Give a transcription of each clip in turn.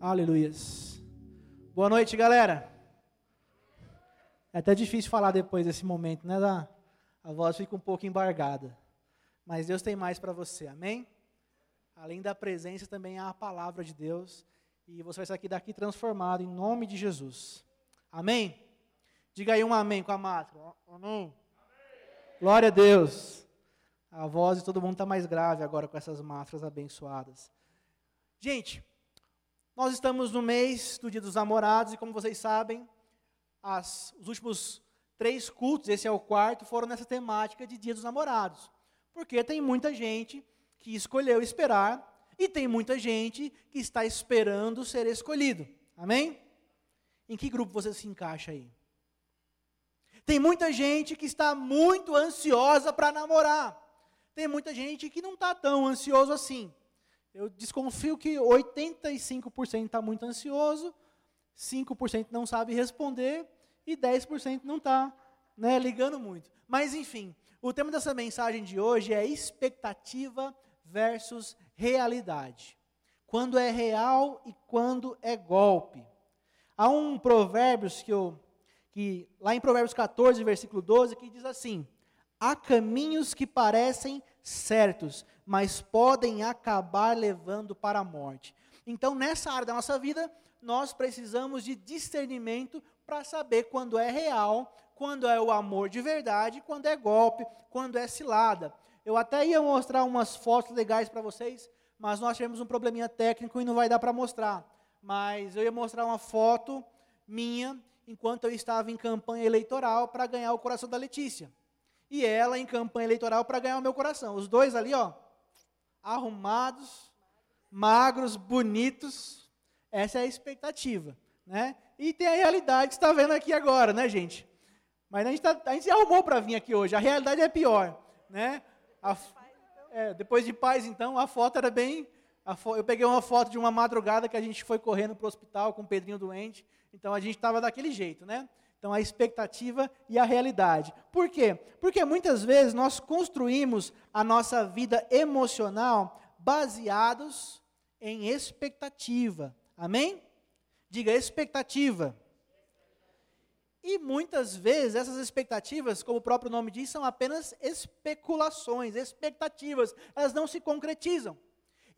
Aleluias. Boa noite, galera. É até difícil falar depois desse momento, né? Da, a voz fica um pouco embargada. Mas Deus tem mais para você, amém? Além da presença, também há a palavra de Deus. E você vai sair daqui, transformado em nome de Jesus. Amém? Diga aí um amém com a máscara. Amém. Glória a Deus. A voz de todo mundo está mais grave agora com essas máscaras abençoadas. Gente, nós estamos no mês do Dia dos Namorados e, como vocês sabem, as, os últimos três cultos, esse é o quarto, foram nessa temática de Dia dos Namorados. Porque tem muita gente que escolheu esperar e tem muita gente que está esperando ser escolhido. Amém? Em que grupo você se encaixa aí? Tem muita gente que está muito ansiosa para namorar. Tem muita gente que não está tão ansioso assim. Eu desconfio que 85% está muito ansioso, 5% não sabe responder e 10% não está né, ligando muito. Mas, enfim, o tema dessa mensagem de hoje é expectativa versus realidade. Quando é real e quando é golpe. Há um provérbio que eu que lá em Provérbios 14, versículo 12, que diz assim: Há caminhos que parecem certos, mas podem acabar levando para a morte. Então, nessa área da nossa vida, nós precisamos de discernimento para saber quando é real, quando é o amor de verdade, quando é golpe, quando é cilada. Eu até ia mostrar umas fotos legais para vocês, mas nós tivemos um probleminha técnico e não vai dar para mostrar. Mas eu ia mostrar uma foto minha enquanto eu estava em campanha eleitoral para ganhar o coração da Letícia. E ela em campanha eleitoral para ganhar o meu coração. Os dois ali, ó, arrumados, magros, bonitos. Essa é a expectativa, né? E tem a realidade que está vendo aqui agora, né, gente? Mas a gente, tá, a gente se arrumou para vir aqui hoje. A realidade é pior, né? A, é, depois de paz, então, a foto era bem. Fo, eu peguei uma foto de uma madrugada que a gente foi correndo para o hospital com o Pedrinho doente. Então a gente estava daquele jeito, né? Então a expectativa e a realidade. Por quê? Porque muitas vezes nós construímos a nossa vida emocional baseados em expectativa. Amém? Diga expectativa. E muitas vezes essas expectativas, como o próprio nome diz, são apenas especulações, expectativas, elas não se concretizam.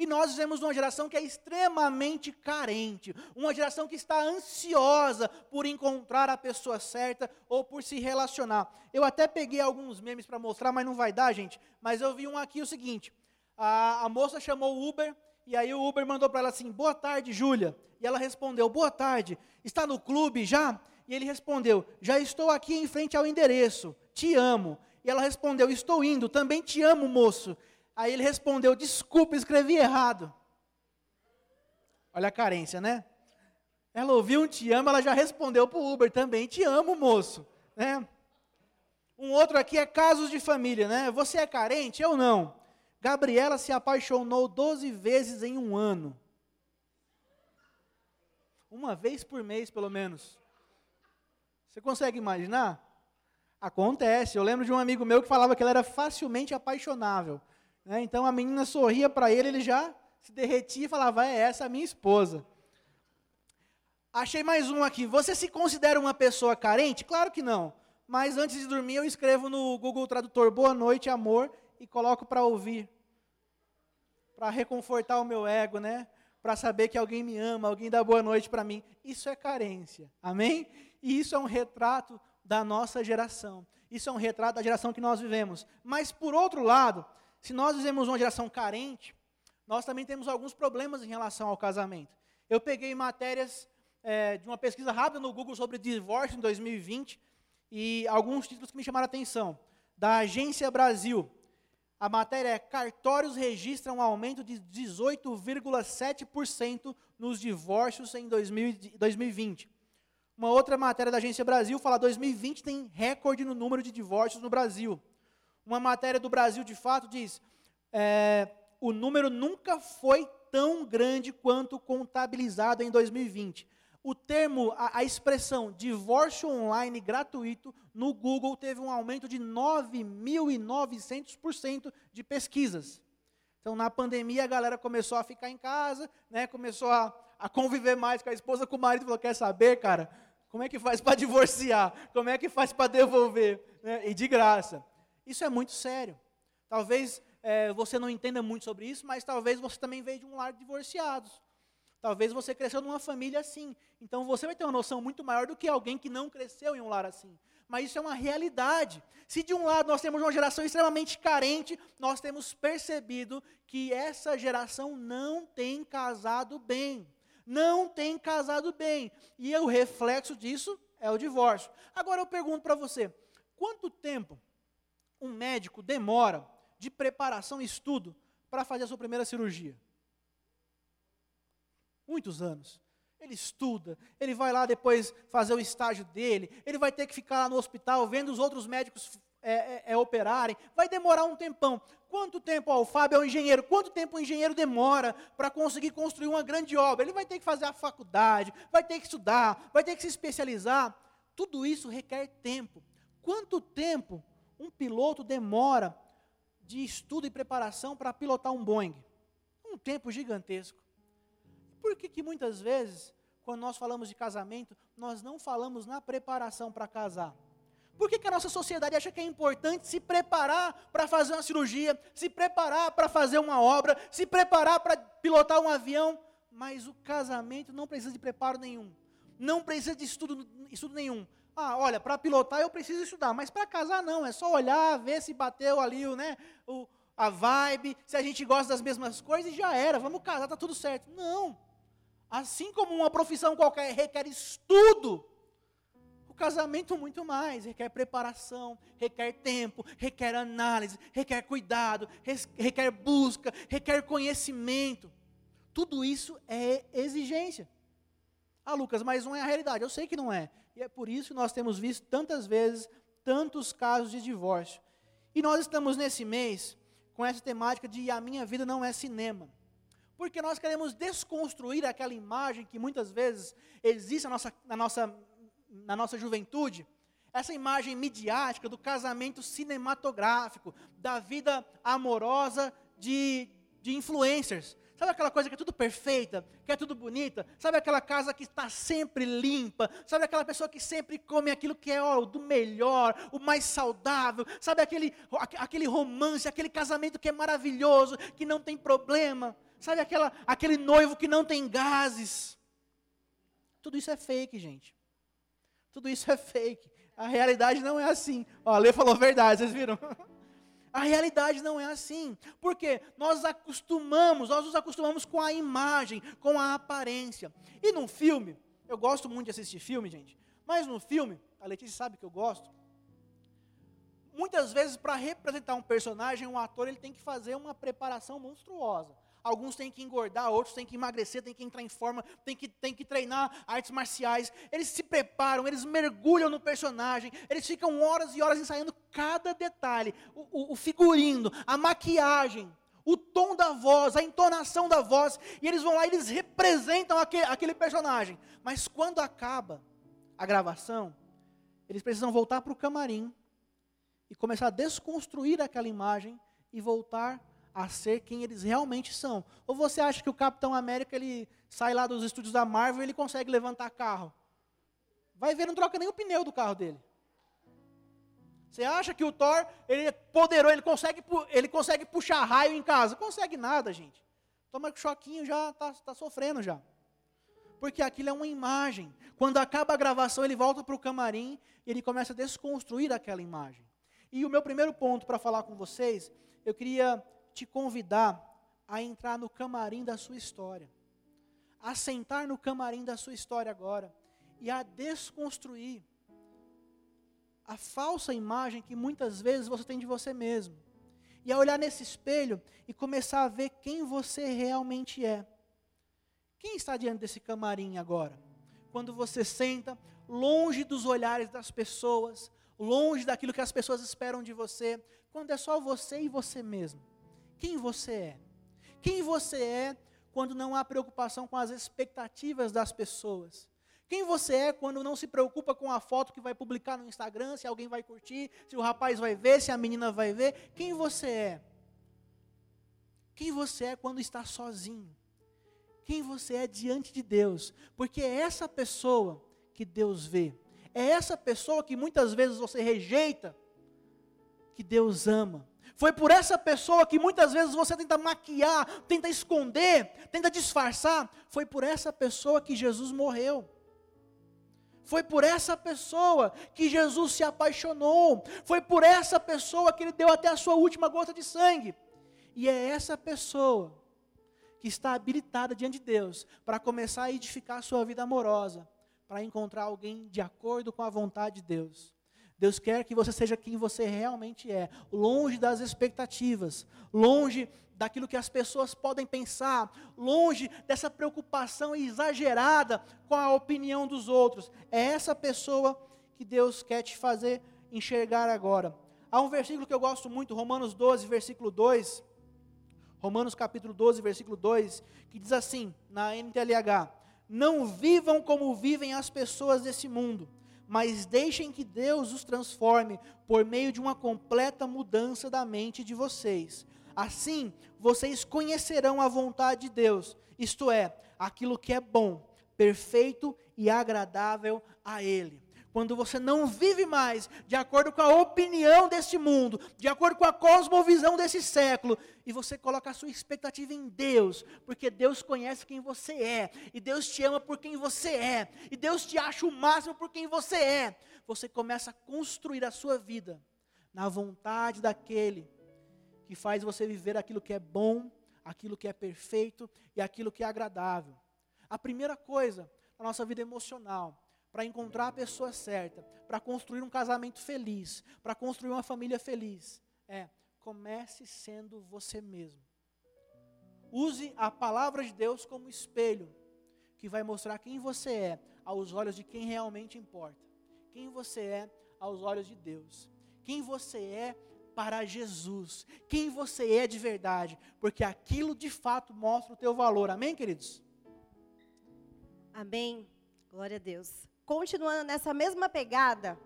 E nós vivemos uma geração que é extremamente carente, uma geração que está ansiosa por encontrar a pessoa certa ou por se relacionar. Eu até peguei alguns memes para mostrar, mas não vai dar, gente. Mas eu vi um aqui o seguinte: a, a moça chamou o Uber e aí o Uber mandou para ela assim: Boa tarde, Júlia. E ela respondeu: Boa tarde. Está no clube já? E ele respondeu: Já estou aqui em frente ao endereço. Te amo. E ela respondeu: Estou indo. Também te amo, moço. Aí ele respondeu: Desculpa, escrevi errado. Olha a carência, né? Ela ouviu um te amo, ela já respondeu para o Uber também: Te amo, moço. Né? Um outro aqui é casos de família, né? Você é carente? Eu não. Gabriela se apaixonou 12 vezes em um ano. Uma vez por mês, pelo menos. Você consegue imaginar? Acontece. Eu lembro de um amigo meu que falava que ele era facilmente apaixonável. Né? Então a menina sorria para ele, ele já se derretia e falava: É essa a minha esposa. Achei mais um aqui. Você se considera uma pessoa carente? Claro que não. Mas antes de dormir, eu escrevo no Google Tradutor Boa noite, amor, e coloco para ouvir. Para reconfortar o meu ego, né? Para saber que alguém me ama, alguém dá boa noite para mim. Isso é carência. Amém? E isso é um retrato da nossa geração. Isso é um retrato da geração que nós vivemos. Mas, por outro lado, se nós vivemos uma geração carente, nós também temos alguns problemas em relação ao casamento. Eu peguei matérias é, de uma pesquisa rápida no Google sobre divórcio em 2020 e alguns títulos que me chamaram a atenção. Da Agência Brasil. A matéria é: cartórios registram um aumento de 18,7% nos divórcios em 2020. Uma outra matéria da Agência Brasil fala que 2020 tem recorde no número de divórcios no Brasil. Uma matéria do Brasil, de fato, diz: é, o número nunca foi tão grande quanto contabilizado em 2020. O termo, a, a expressão divórcio online gratuito no Google teve um aumento de 9.900% de pesquisas. Então, na pandemia, a galera começou a ficar em casa, né, começou a, a conviver mais com a esposa, com o marido, falou: quer saber, cara? Como é que faz para divorciar? Como é que faz para devolver? Né? E de graça. Isso é muito sério. Talvez é, você não entenda muito sobre isso, mas talvez você também veio de um lar de divorciados. Talvez você cresceu numa família assim. Então você vai ter uma noção muito maior do que alguém que não cresceu em um lar assim. Mas isso é uma realidade. Se de um lado nós temos uma geração extremamente carente, nós temos percebido que essa geração não tem casado bem. Não tem casado bem. E o reflexo disso é o divórcio. Agora eu pergunto para você: quanto tempo um médico demora de preparação e estudo para fazer a sua primeira cirurgia? Muitos anos. Ele estuda, ele vai lá depois fazer o estágio dele, ele vai ter que ficar lá no hospital vendo os outros médicos é, é, é, operarem, vai demorar um tempão. Quanto tempo, ó, o Fábio é um engenheiro, quanto tempo o engenheiro demora para conseguir construir uma grande obra? Ele vai ter que fazer a faculdade, vai ter que estudar, vai ter que se especializar. Tudo isso requer tempo. Quanto tempo um piloto demora de estudo e preparação para pilotar um Boeing? Um tempo gigantesco. Por que, que muitas vezes, quando nós falamos de casamento, nós não falamos na preparação para casar? Por que, que, a nossa sociedade acha que é importante se preparar para fazer uma cirurgia, se preparar para fazer uma obra, se preparar para pilotar um avião? Mas o casamento não precisa de preparo nenhum, não precisa de estudo, estudo nenhum. Ah, olha, para pilotar eu preciso estudar, mas para casar não, é só olhar, ver se bateu ali o, né, o, a vibe, se a gente gosta das mesmas coisas e já era, vamos casar, está tudo certo. Não. Assim como uma profissão qualquer requer estudo, o casamento muito mais, requer preparação, requer tempo, requer análise, requer cuidado, requer busca, requer conhecimento. Tudo isso é exigência. Ah, Lucas, mas não é a realidade. Eu sei que não é. E é por isso que nós temos visto tantas vezes tantos casos de divórcio. E nós estamos nesse mês com essa temática de a minha vida não é cinema. Porque nós queremos desconstruir aquela imagem que muitas vezes existe na nossa, na nossa, na nossa juventude, essa imagem midiática do casamento cinematográfico, da vida amorosa de, de influencers. Sabe aquela coisa que é tudo perfeita, que é tudo bonita? Sabe aquela casa que está sempre limpa? Sabe aquela pessoa que sempre come aquilo que é ó, do melhor, o mais saudável? Sabe aquele, aquele romance, aquele casamento que é maravilhoso, que não tem problema? Sabe aquela, aquele noivo que não tem gases? Tudo isso é fake, gente. Tudo isso é fake. A realidade não é assim. Ó, a Lê falou verdade, vocês viram? A realidade não é assim. Porque nós acostumamos, nós nos acostumamos com a imagem, com a aparência. E num filme, eu gosto muito de assistir filme, gente. Mas no filme, a Letícia sabe que eu gosto. Muitas vezes, para representar um personagem, um ator, ele tem que fazer uma preparação monstruosa. Alguns têm que engordar, outros têm que emagrecer, têm que entrar em forma, têm que, têm que treinar artes marciais. Eles se preparam, eles mergulham no personagem, eles ficam horas e horas ensaiando cada detalhe: o, o, o figurino, a maquiagem, o tom da voz, a entonação da voz, e eles vão lá e eles representam aquele, aquele personagem. Mas quando acaba a gravação, eles precisam voltar para o camarim e começar a desconstruir aquela imagem e voltar a ser quem eles realmente são. Ou você acha que o Capitão América ele sai lá dos estúdios da Marvel e ele consegue levantar carro? Vai ver, não troca nem o pneu do carro dele. Você acha que o Thor ele é poderoso, ele consegue, ele consegue puxar raio em casa? Consegue nada, gente. Toma choquinho já está tá sofrendo já. Porque aquilo é uma imagem. Quando acaba a gravação, ele volta para o camarim e ele começa a desconstruir aquela imagem. E o meu primeiro ponto para falar com vocês, eu queria te convidar a entrar no camarim da sua história, a sentar no camarim da sua história agora e a desconstruir a falsa imagem que muitas vezes você tem de você mesmo. E a olhar nesse espelho e começar a ver quem você realmente é. Quem está diante desse camarim agora? Quando você senta longe dos olhares das pessoas, longe daquilo que as pessoas esperam de você, quando é só você e você mesmo quem você é. Quem você é quando não há preocupação com as expectativas das pessoas. Quem você é quando não se preocupa com a foto que vai publicar no Instagram, se alguém vai curtir, se o rapaz vai ver, se a menina vai ver. Quem você é? Quem você é quando está sozinho? quem você é diante de Deus, porque é essa pessoa que Deus vê, é essa pessoa que muitas vezes você rejeita, que Deus ama. Foi por essa pessoa que muitas vezes você tenta maquiar, tenta esconder, tenta disfarçar. Foi por essa pessoa que Jesus morreu. Foi por essa pessoa que Jesus se apaixonou. Foi por essa pessoa que ele deu até a sua última gota de sangue. E é essa pessoa que está habilitada diante de Deus para começar a edificar a sua vida amorosa, para encontrar alguém de acordo com a vontade de Deus. Deus quer que você seja quem você realmente é, longe das expectativas, longe daquilo que as pessoas podem pensar, longe dessa preocupação exagerada com a opinião dos outros. É essa pessoa que Deus quer te fazer enxergar agora. Há um versículo que eu gosto muito, Romanos 12, versículo 2. Romanos capítulo 12, versículo 2, que diz assim, na NTLH: Não vivam como vivem as pessoas desse mundo mas deixem que Deus os transforme por meio de uma completa mudança da mente de vocês. Assim, vocês conhecerão a vontade de Deus, isto é, aquilo que é bom, perfeito e agradável a Ele quando você não vive mais de acordo com a opinião deste mundo, de acordo com a cosmovisão desse século, e você coloca a sua expectativa em Deus, porque Deus conhece quem você é, e Deus te ama por quem você é, e Deus te acha o máximo por quem você é, você começa a construir a sua vida na vontade daquele que faz você viver aquilo que é bom, aquilo que é perfeito e aquilo que é agradável. A primeira coisa na nossa vida emocional para encontrar a pessoa certa, para construir um casamento feliz, para construir uma família feliz. É, comece sendo você mesmo. Use a palavra de Deus como espelho, que vai mostrar quem você é aos olhos de quem realmente importa. Quem você é aos olhos de Deus. Quem você é para Jesus. Quem você é de verdade, porque aquilo de fato mostra o teu valor. Amém, queridos? Amém. Glória a Deus continuando nessa mesma pegada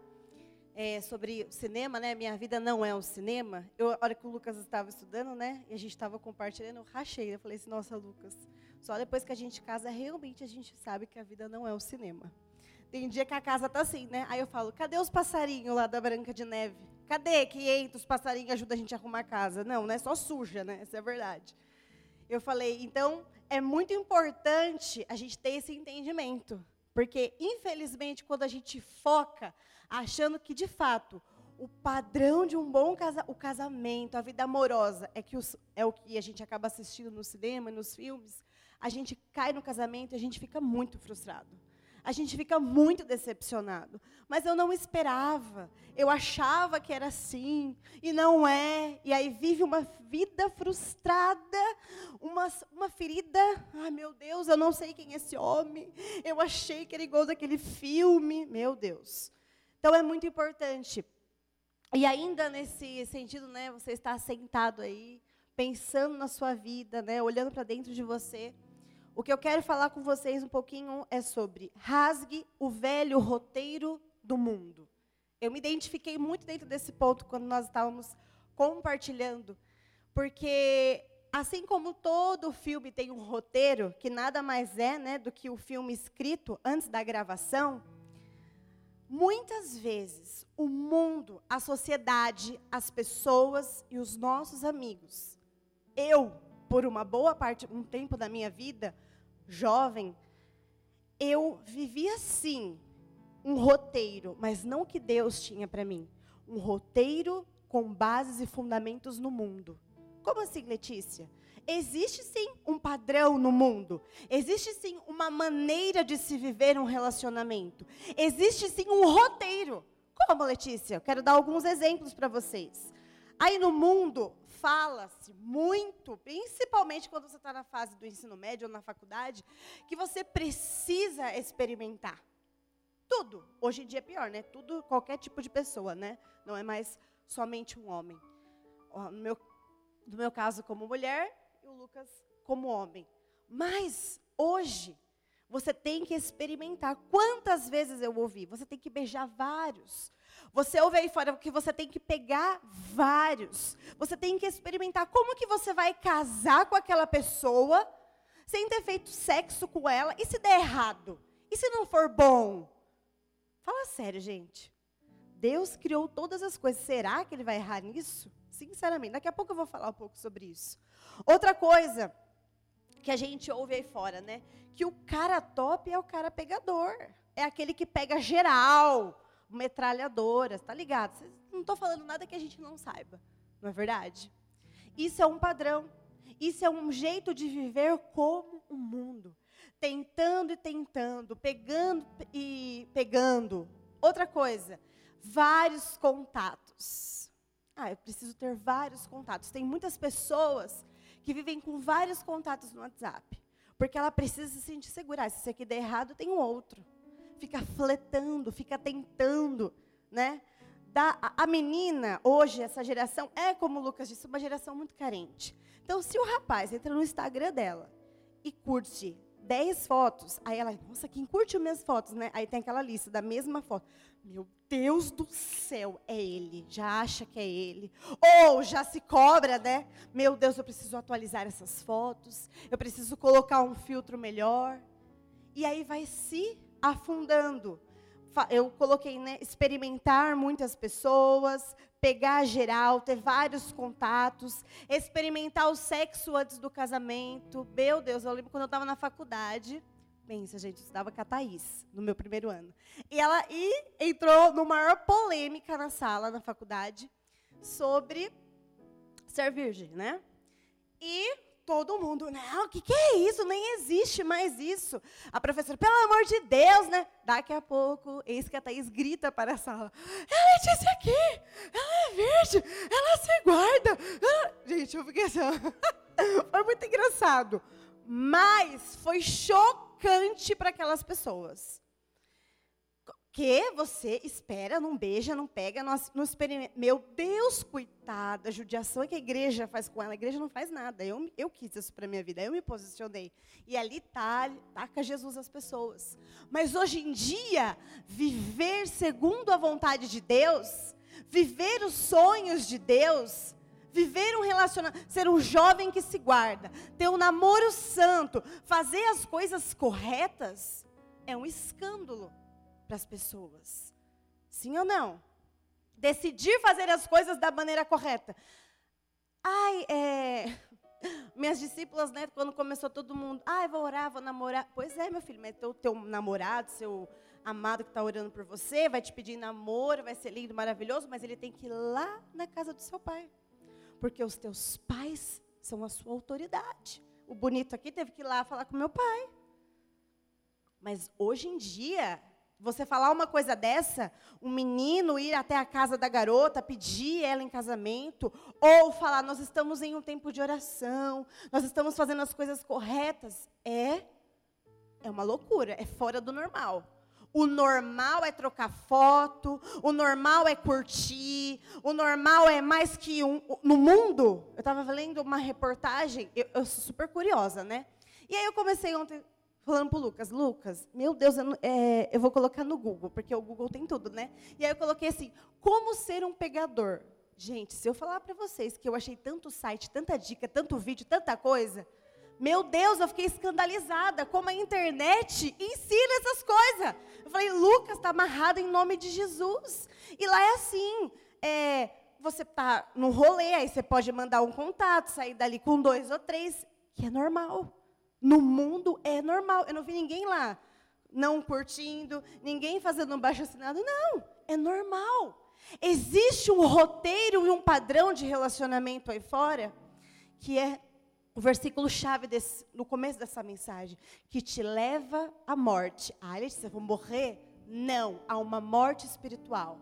é, sobre cinema, né? Minha vida não é um cinema. Eu, a hora que o Lucas estava estudando, né? E a gente estava compartilhando, eu rachei. Eu falei assim, nossa, Lucas, só depois que a gente casa, realmente a gente sabe que a vida não é um cinema. Tem dia que a casa tá assim, né? Aí eu falo, cadê os passarinhos lá da Branca de Neve? Cadê que entra os passarinhos ajudam a gente a arrumar a casa? Não, né? Só suja, né? Essa é a verdade. Eu falei, então, é muito importante a gente ter esse entendimento. Porque, infelizmente, quando a gente foca achando que, de fato, o padrão de um bom casa, o casamento, a vida amorosa, é, que os, é o que a gente acaba assistindo no cinema, nos filmes, a gente cai no casamento e a gente fica muito frustrado a gente fica muito decepcionado. Mas eu não esperava. Eu achava que era assim e não é. E aí vive uma vida frustrada, uma, uma ferida. Ai, meu Deus, eu não sei quem é esse homem. Eu achei que era igual daquele filme. Meu Deus. Então é muito importante. E ainda nesse sentido, né, você está sentado aí, pensando na sua vida, né, olhando para dentro de você. O que eu quero falar com vocês um pouquinho é sobre rasgue o velho roteiro do mundo. Eu me identifiquei muito dentro desse ponto quando nós estávamos compartilhando, porque assim como todo filme tem um roteiro, que nada mais é né, do que o filme escrito antes da gravação, muitas vezes o mundo, a sociedade, as pessoas e os nossos amigos, eu, por uma boa parte, um tempo da minha vida, jovem, eu vivia sim um roteiro, mas não o que Deus tinha para mim. Um roteiro com bases e fundamentos no mundo. Como assim, Letícia? Existe sim um padrão no mundo. Existe sim uma maneira de se viver um relacionamento. Existe sim um roteiro. Como, Letícia? Eu quero dar alguns exemplos para vocês. Aí no mundo, fala-se muito, principalmente quando você está na fase do ensino médio ou na faculdade, que você precisa experimentar. Tudo. Hoje em dia é pior, né? Tudo, qualquer tipo de pessoa, né? Não é mais somente um homem. No meu, no meu caso, como mulher, e o Lucas como homem. Mas, hoje, você tem que experimentar. Quantas vezes eu ouvi? Você tem que beijar vários. Você ouve aí fora que você tem que pegar vários. Você tem que experimentar como que você vai casar com aquela pessoa sem ter feito sexo com ela. E se der errado? E se não for bom? Fala sério, gente. Deus criou todas as coisas. Será que ele vai errar nisso? Sinceramente, daqui a pouco eu vou falar um pouco sobre isso. Outra coisa que a gente ouve aí fora, né? Que o cara top é o cara pegador. É aquele que pega geral, metralhadora, tá ligado? Não estou falando nada que a gente não saiba, não é verdade? Isso é um padrão. Isso é um jeito de viver como o mundo. Tentando e tentando, pegando e pegando. Outra coisa, vários contatos. Ah, eu preciso ter vários contatos. Tem muitas pessoas que vivem com vários contatos no WhatsApp. Porque ela precisa se sentir segura. Se isso aqui der errado, tem um outro. Fica fletando, fica tentando, né? Da, a, menina, hoje, essa geração, é como o Lucas disse, uma geração muito carente. Então, se o rapaz entra no Instagram dela e curte 10 fotos, aí ela, nossa, quem curte as minhas fotos, né? Aí tem aquela lista da mesma foto. Meu Deus do céu, é ele. Já acha que é ele. Ou já se cobra, né? Meu Deus, eu preciso atualizar essas fotos. Eu preciso colocar um filtro melhor. E aí vai se afundando. Eu coloquei, né? Experimentar muitas pessoas, pegar geral, ter vários contatos, experimentar o sexo antes do casamento. Meu Deus, eu lembro quando eu estava na faculdade Pensa, gente, eu estudava com a Thaís, no meu primeiro ano. E ela e entrou numa maior polêmica na sala, na faculdade, sobre ser virgem, né? E todo mundo, não, o que, que é isso? Nem existe mais isso. A professora, pelo amor de Deus, né? Daqui a pouco, eis que a Thaís grita para a sala, é a Letícia aqui, ela é virgem, ela se guarda. Gente, eu fiquei assim, foi muito engraçado. Mas foi chocante para aquelas pessoas. Que você espera, não beija, não pega, não, não experimenta. Meu Deus, coitada, a judiação que a igreja faz com ela. A igreja não faz nada. Eu, eu quis isso para minha vida, eu me posicionei. E ali tá, taca Jesus as pessoas. Mas hoje em dia, viver segundo a vontade de Deus, viver os sonhos de Deus, viver um relacionamento, ser um jovem que se guarda, ter um namoro santo, fazer as coisas corretas, é um escândalo para as pessoas. Sim ou não? Decidir fazer as coisas da maneira correta. Ai, é. Minhas discípulas, né, quando começou todo mundo, ai, vou orar, vou namorar. Pois é, meu filho, mas teu, teu namorado, seu amado que está orando por você, vai te pedir namoro, vai ser lindo, maravilhoso, mas ele tem que ir lá na casa do seu pai porque os teus pais são a sua autoridade. O bonito aqui teve que ir lá falar com meu pai. Mas hoje em dia, você falar uma coisa dessa, um menino ir até a casa da garota, pedir ela em casamento, ou falar, nós estamos em um tempo de oração, nós estamos fazendo as coisas corretas, é é uma loucura, é fora do normal. O normal é trocar foto, o normal é curtir, o normal é mais que um. No mundo, eu estava lendo uma reportagem, eu, eu, sou super curiosa, né? E aí eu comecei ontem falando para o Lucas: Lucas, meu Deus, eu, é, eu vou colocar no Google, porque o Google tem tudo, né? E aí eu coloquei assim: como ser um pegador? Gente, se eu falar para vocês que eu achei tanto site, tanta dica, tanto vídeo, tanta coisa. Meu Deus, eu fiquei escandalizada como a internet ensina essas coisas. Eu falei, Lucas, está amarrado em nome de Jesus. E lá é assim, é, você está no rolê, aí você pode mandar um contato, sair dali com dois ou três, que é normal. No mundo é normal. Eu não vi ninguém lá não curtindo, ninguém fazendo um baixo assinado. Não, é normal. Existe um roteiro e um padrão de relacionamento aí fora que é o versículo chave desse, no começo dessa mensagem, que te leva à morte. Ah, Letícia, vou morrer? Não, há uma morte espiritual.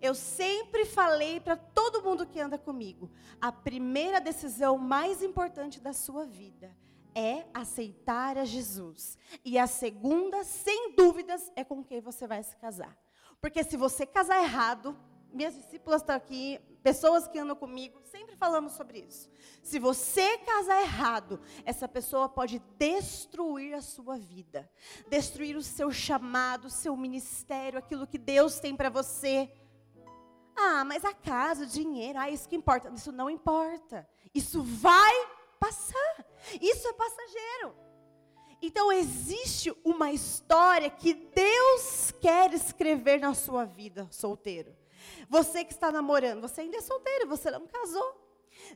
Eu sempre falei para todo mundo que anda comigo, a primeira decisão mais importante da sua vida é aceitar a Jesus. E a segunda, sem dúvidas, é com quem você vai se casar. Porque se você casar errado, minhas discípulas estão aqui, pessoas que andam comigo, sempre falamos sobre isso. Se você casar errado, essa pessoa pode destruir a sua vida, destruir o seu chamado, o seu ministério, aquilo que Deus tem para você. Ah, mas a casa, o dinheiro, ah, isso que importa. Isso não importa. Isso vai passar. Isso é passageiro. Então existe uma história que Deus quer escrever na sua vida, solteiro. Você que está namorando, você ainda é solteiro, você não casou.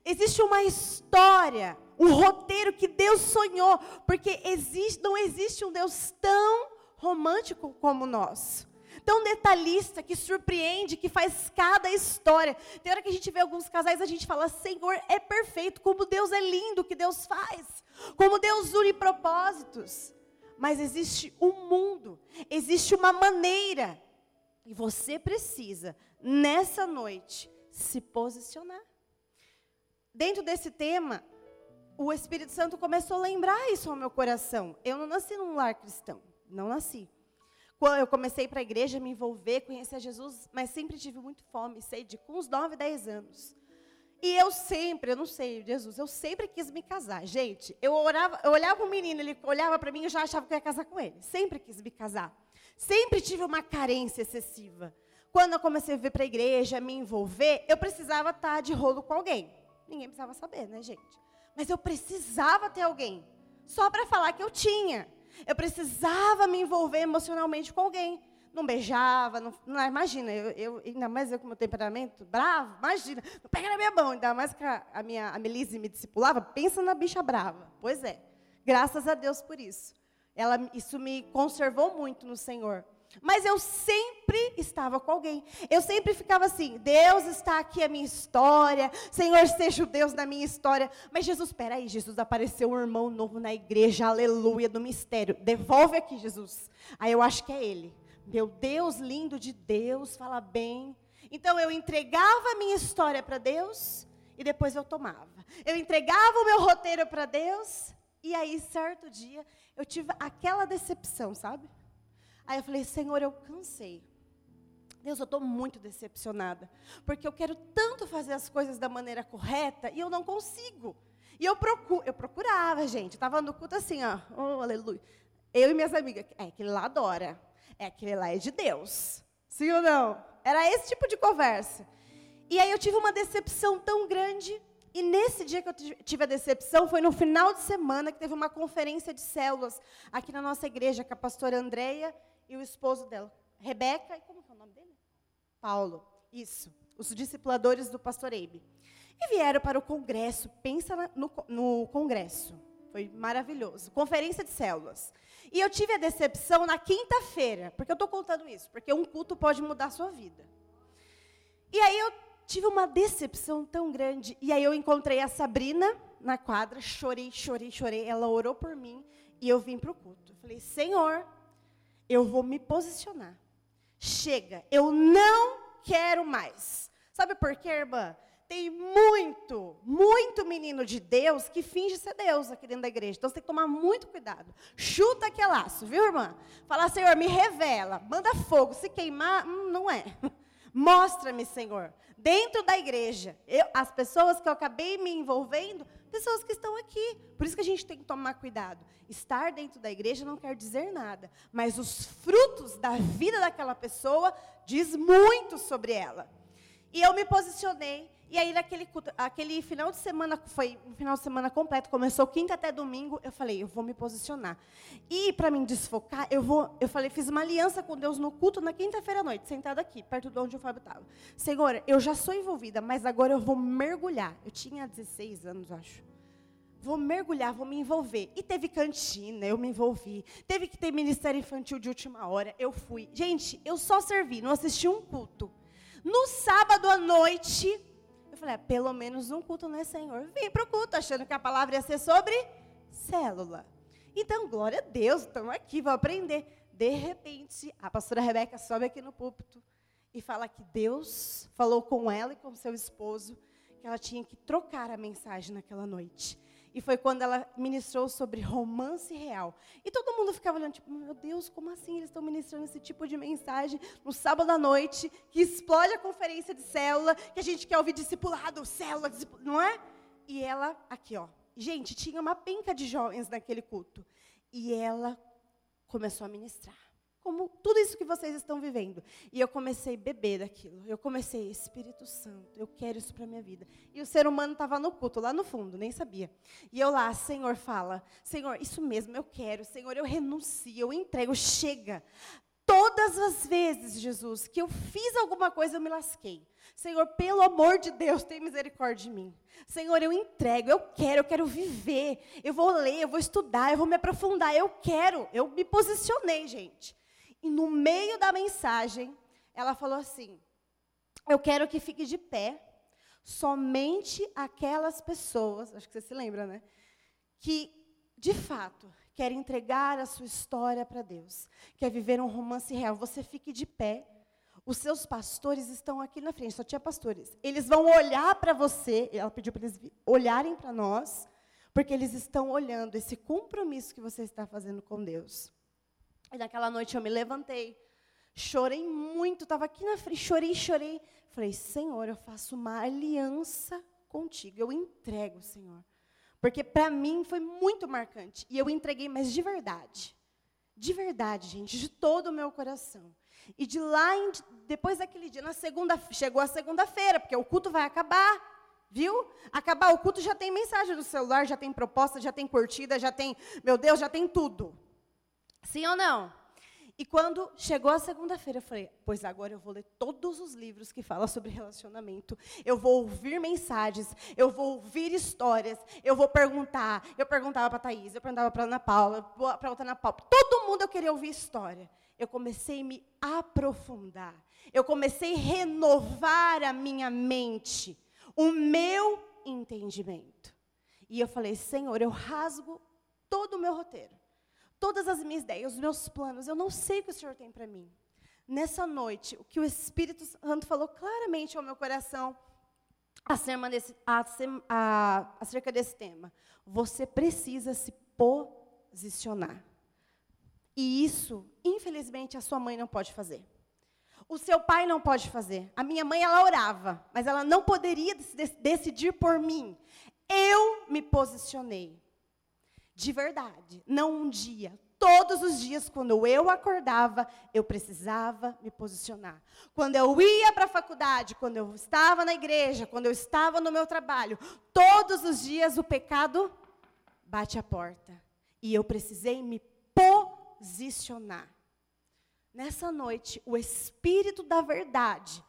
Existe uma história, um roteiro que Deus sonhou, porque existe, não existe um Deus tão romântico como nós. Tão detalhista, que surpreende, que faz cada história. Tem hora que a gente vê alguns casais, a gente fala, Senhor, é perfeito, como Deus é lindo, que Deus faz, como Deus une propósitos. Mas existe um mundo, existe uma maneira, e você precisa, nessa noite, se posicionar. Dentro desse tema, o Espírito Santo começou a lembrar isso ao meu coração. Eu não nasci num lar cristão, não nasci. Eu comecei para a igreja, me envolver, conhecer Jesus, mas sempre tive muito fome, sede, com uns 9, 10 anos. E eu sempre, eu não sei, Jesus, eu sempre quis me casar. Gente, eu, orava, eu olhava um menino, ele olhava para mim e já achava que eu ia casar com ele. Sempre quis me casar. Sempre tive uma carência excessiva. Quando eu comecei a vir para a igreja, me envolver, eu precisava estar de rolo com alguém. Ninguém precisava saber, né, gente? Mas eu precisava ter alguém. Só para falar que eu tinha. Eu precisava me envolver emocionalmente com alguém. Não beijava, não, não imagina, eu, eu, ainda mais eu com meu temperamento bravo, imagina, não pega na minha mão, ainda mais que a, a minha a Melise me discipulava, pensa na bicha brava. Pois é, graças a Deus por isso. Ela, isso me conservou muito no Senhor. Mas eu sempre estava com alguém. Eu sempre ficava assim: Deus está aqui a minha história. Senhor, seja o Deus da minha história. Mas Jesus, espera aí, Jesus apareceu um irmão novo na igreja, aleluia, do mistério. Devolve aqui, Jesus. Aí eu acho que é ele. Meu Deus lindo de Deus, fala bem. Então eu entregava a minha história para Deus e depois eu tomava. Eu entregava o meu roteiro para Deus e aí certo dia eu tive aquela decepção, sabe? Aí eu falei, Senhor, eu cansei. Deus, eu estou muito decepcionada. Porque eu quero tanto fazer as coisas da maneira correta e eu não consigo. E eu, procuro, eu procurava, gente. Estava no culto assim, ó. Oh, aleluia. Eu e minhas amigas. É, aquele lá adora. É, aquele lá é de Deus. Sim ou não? Era esse tipo de conversa. E aí eu tive uma decepção tão grande. E nesse dia que eu tive a decepção, foi no final de semana que teve uma conferência de células aqui na nossa igreja, com a pastora Andréia e o esposo dela, Rebeca, e como é o nome dele? Paulo. Isso, os discipuladores do pastor Eibe. E vieram para o congresso, pensa no, no congresso. Foi maravilhoso. Conferência de células. E eu tive a decepção na quinta-feira, porque eu estou contando isso, porque um culto pode mudar a sua vida. E aí eu tive uma decepção tão grande. E aí eu encontrei a Sabrina na quadra, chorei, chorei, chorei. Ela orou por mim e eu vim para o culto. Eu falei, Senhor, eu vou me posicionar. Chega, eu não quero mais. Sabe por quê, irmã? Tem muito, muito menino de Deus que finge ser Deus aqui dentro da igreja. Então você tem que tomar muito cuidado. Chuta aquele laço, viu, irmã? Fala, Senhor, me revela, manda fogo. Se queimar, hum, não é. Mostra-me, Senhor. Dentro da igreja, eu, as pessoas que eu acabei me envolvendo, pessoas que estão aqui. Por isso que a gente tem que tomar cuidado. Estar dentro da igreja não quer dizer nada, mas os frutos da vida daquela pessoa diz muito sobre ela. E eu me posicionei e aí, naquele aquele final de semana, foi um final de semana completo, começou quinta até domingo, eu falei, eu vou me posicionar. E para me desfocar, eu vou, eu falei, fiz uma aliança com Deus no culto na quinta-feira à noite, sentada aqui, perto de onde o Fábio estava. Senhor, eu já sou envolvida, mas agora eu vou mergulhar. Eu tinha 16 anos, acho. Vou mergulhar, vou me envolver. E teve cantina, eu me envolvi. Teve que ter ministério infantil de última hora, eu fui. Gente, eu só servi, não assisti um culto. No sábado à noite, falei, ah, pelo menos um culto, né, Senhor? Vim para o culto, achando que a palavra ia ser sobre célula. Então, glória a Deus, estamos aqui, vou aprender. De repente, a pastora Rebeca sobe aqui no púlpito e fala que Deus falou com ela e com seu esposo que ela tinha que trocar a mensagem naquela noite. E foi quando ela ministrou sobre romance real. E todo mundo ficava olhando, tipo, meu Deus, como assim eles estão ministrando esse tipo de mensagem no sábado à noite, que explode a conferência de célula, que a gente quer ouvir discipulado, célula, discipulado, não é? E ela, aqui, ó. Gente, tinha uma penca de jovens naquele culto. E ela começou a ministrar. Como tudo isso que vocês estão vivendo. E eu comecei a beber daquilo. Eu comecei, Espírito Santo, eu quero isso para minha vida. E o ser humano estava no culto, lá no fundo, nem sabia. E eu lá, Senhor, fala, Senhor, isso mesmo, eu quero. Senhor, eu renuncio, eu entrego, chega. Todas as vezes, Jesus, que eu fiz alguma coisa, eu me lasquei. Senhor, pelo amor de Deus, tem misericórdia de mim. Senhor, eu entrego, eu quero, eu quero viver. Eu vou ler, eu vou estudar, eu vou me aprofundar, eu quero. Eu me posicionei, gente. E no meio da mensagem, ela falou assim: Eu quero que fique de pé somente aquelas pessoas, acho que você se lembra, né? Que, de fato, querem entregar a sua história para Deus, quer viver um romance real. Você fique de pé. Os seus pastores estão aqui na frente, só tinha pastores. Eles vão olhar para você, ela pediu para eles olharem para nós, porque eles estão olhando esse compromisso que você está fazendo com Deus. E naquela noite eu me levantei, chorei muito, estava aqui na frente, chorei, chorei. Falei, Senhor, eu faço uma aliança contigo, eu entrego, Senhor. Porque para mim foi muito marcante. E eu entreguei, mas de verdade. De verdade, gente, de todo o meu coração. E de lá, em, depois daquele dia, na segunda, chegou a segunda-feira, porque o culto vai acabar, viu? Acabar o culto já tem mensagem no celular, já tem proposta, já tem curtida, já tem, meu Deus, já tem tudo. Sim ou não? E quando chegou a segunda-feira, eu falei: pois agora eu vou ler todos os livros que falam sobre relacionamento. Eu vou ouvir mensagens, eu vou ouvir histórias, eu vou perguntar. Eu perguntava para a Thaís, eu perguntava para a Ana Paula, para a outra Ana Paula. Todo mundo eu queria ouvir história. Eu comecei a me aprofundar. Eu comecei a renovar a minha mente, o meu entendimento. E eu falei: Senhor, eu rasgo todo o meu roteiro todas as minhas ideias, os meus planos. Eu não sei o que o Senhor tem para mim. Nessa noite, o que o Espírito Santo falou claramente ao meu coração acerca desse, acerca desse tema. Você precisa se posicionar. E isso, infelizmente, a sua mãe não pode fazer. O seu pai não pode fazer. A minha mãe, ela orava, mas ela não poderia decidir por mim. Eu me posicionei de verdade, não um dia. Todos os dias, quando eu acordava, eu precisava me posicionar. Quando eu ia para a faculdade, quando eu estava na igreja, quando eu estava no meu trabalho, todos os dias o pecado bate a porta. E eu precisei me posicionar. Nessa noite, o Espírito da Verdade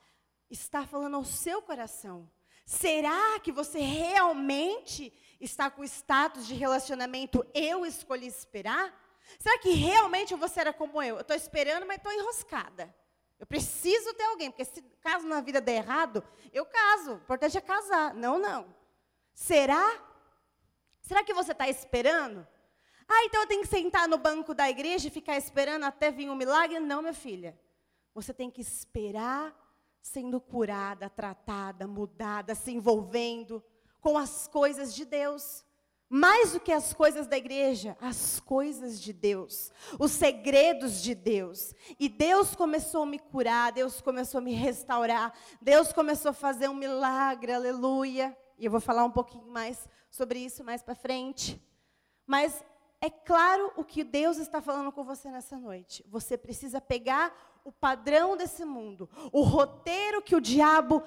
está falando ao seu coração. Será que você realmente está com status de relacionamento, eu escolhi esperar? Será que realmente você era como eu? Eu estou esperando, mas estou enroscada. Eu preciso ter alguém, porque se caso na vida der errado, eu caso. O importante é casar. Não, não. Será? Será que você está esperando? Ah, então eu tenho que sentar no banco da igreja e ficar esperando até vir um milagre? Não, minha filha. Você tem que esperar sendo curada, tratada, mudada, se envolvendo com as coisas de Deus. Mais do que as coisas da igreja, as coisas de Deus, os segredos de Deus. E Deus começou a me curar, Deus começou a me restaurar, Deus começou a fazer um milagre, aleluia. E eu vou falar um pouquinho mais sobre isso mais para frente. Mas é claro o que Deus está falando com você nessa noite. Você precisa pegar o padrão desse mundo, o roteiro que o diabo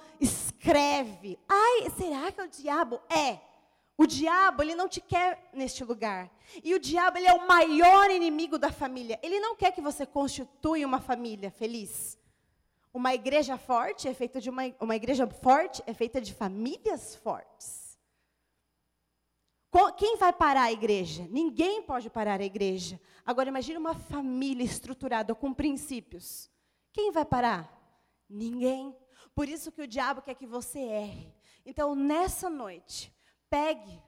escreve. Ai, será que é o diabo? É. O diabo, ele não te quer neste lugar. E o diabo, ele é o maior inimigo da família. Ele não quer que você constitui uma família feliz. Uma igreja forte é feita de uma, uma igreja forte é feita de famílias fortes. Quem vai parar a igreja? Ninguém pode parar a igreja. Agora imagine uma família estruturada com princípios. Quem vai parar? Ninguém. Por isso que o diabo quer que você erre. Então, nessa noite, pegue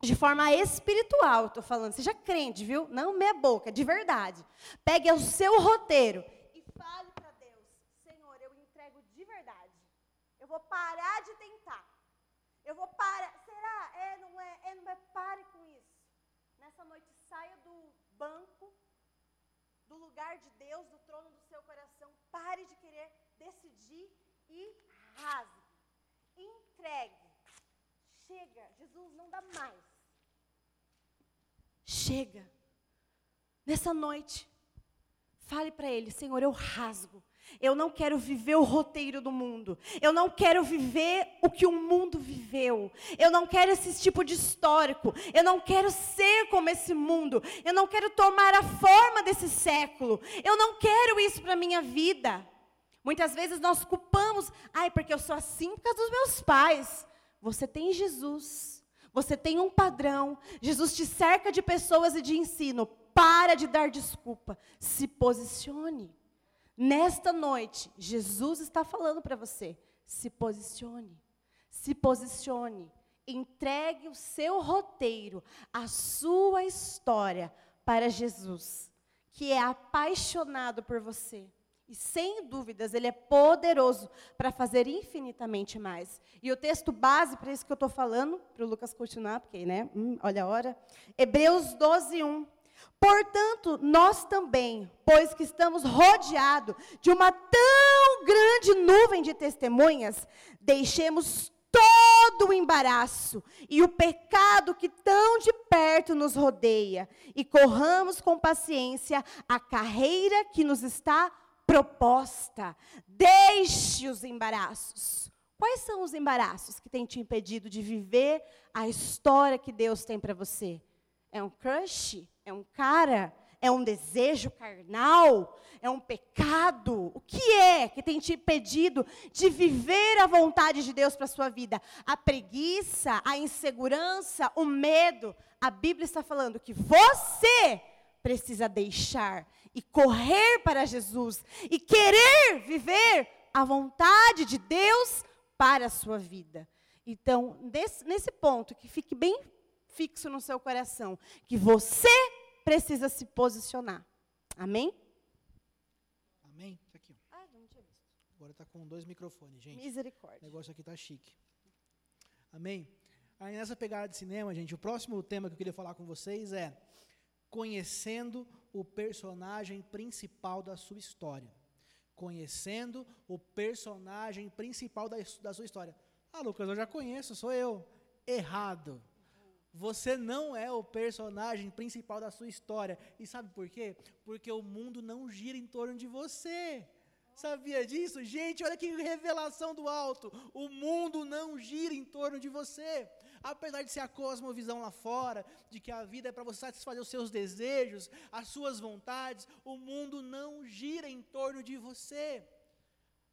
de forma espiritual, estou falando, seja crente, viu? Não meia boca, de verdade. Pegue o seu roteiro e fale para Deus: Senhor, eu entrego de verdade. Eu vou parar de tentar. Eu vou parar. Será? É, não é? É, não é? Pare com isso. Nessa noite, saia do banco, do lugar de Deus, do trono do seu coração. Pare de querer decidir e rasgue. Entregue. Chega. Jesus não dá mais. Chega. Nessa noite, Fale para ele: Senhor, eu rasgo. Eu não quero viver o roteiro do mundo. Eu não quero viver o que o mundo viveu. Eu não quero esse tipo de histórico. Eu não quero ser como esse mundo. Eu não quero tomar a forma desse século. Eu não quero isso para minha vida. Muitas vezes nós culpamos, ai, porque eu sou assim por causa dos meus pais. Você tem Jesus. Você tem um padrão. Jesus te cerca de pessoas e de ensino. Para de dar desculpa. Se posicione. Nesta noite, Jesus está falando para você: se posicione. Se posicione. Entregue o seu roteiro, a sua história para Jesus, que é apaixonado por você. E sem dúvidas, ele é poderoso para fazer infinitamente mais. E o texto base para isso que eu estou falando, para o Lucas continuar, porque, né, hum, olha a hora. Hebreus 12, 1. Portanto, nós também, pois que estamos rodeados de uma tão grande nuvem de testemunhas, deixemos todo o embaraço e o pecado que tão de perto nos rodeia e corramos com paciência a carreira que nos está proposta. Deixe os embaraços. Quais são os embaraços que têm te impedido de viver a história que Deus tem para você? É um crush? É um cara? É um desejo carnal? É um pecado? O que é que tem te impedido de viver a vontade de Deus para a sua vida? A preguiça, a insegurança, o medo. A Bíblia está falando que você precisa deixar e correr para Jesus e querer viver a vontade de Deus para a sua vida. Então, nesse, nesse ponto, que fique bem fixo no seu coração que você precisa se posicionar. Amém? Amém? Tá aqui. Ah, não tinha visto. Agora está com dois microfones, gente. Misericórdia. O negócio aqui está chique. Amém? Aí nessa pegada de cinema, gente, o próximo tema que eu queria falar com vocês é conhecendo o personagem principal da sua história. Conhecendo o personagem principal da, da sua história. Ah, Lucas, eu já conheço, sou eu. Errado. Você não é o personagem principal da sua história. E sabe por quê? Porque o mundo não gira em torno de você. Sabia disso? Gente, olha que revelação do alto. O mundo não gira em torno de você. Apesar de ser a cosmovisão lá fora, de que a vida é para você satisfazer os seus desejos, as suas vontades, o mundo não gira em torno de você.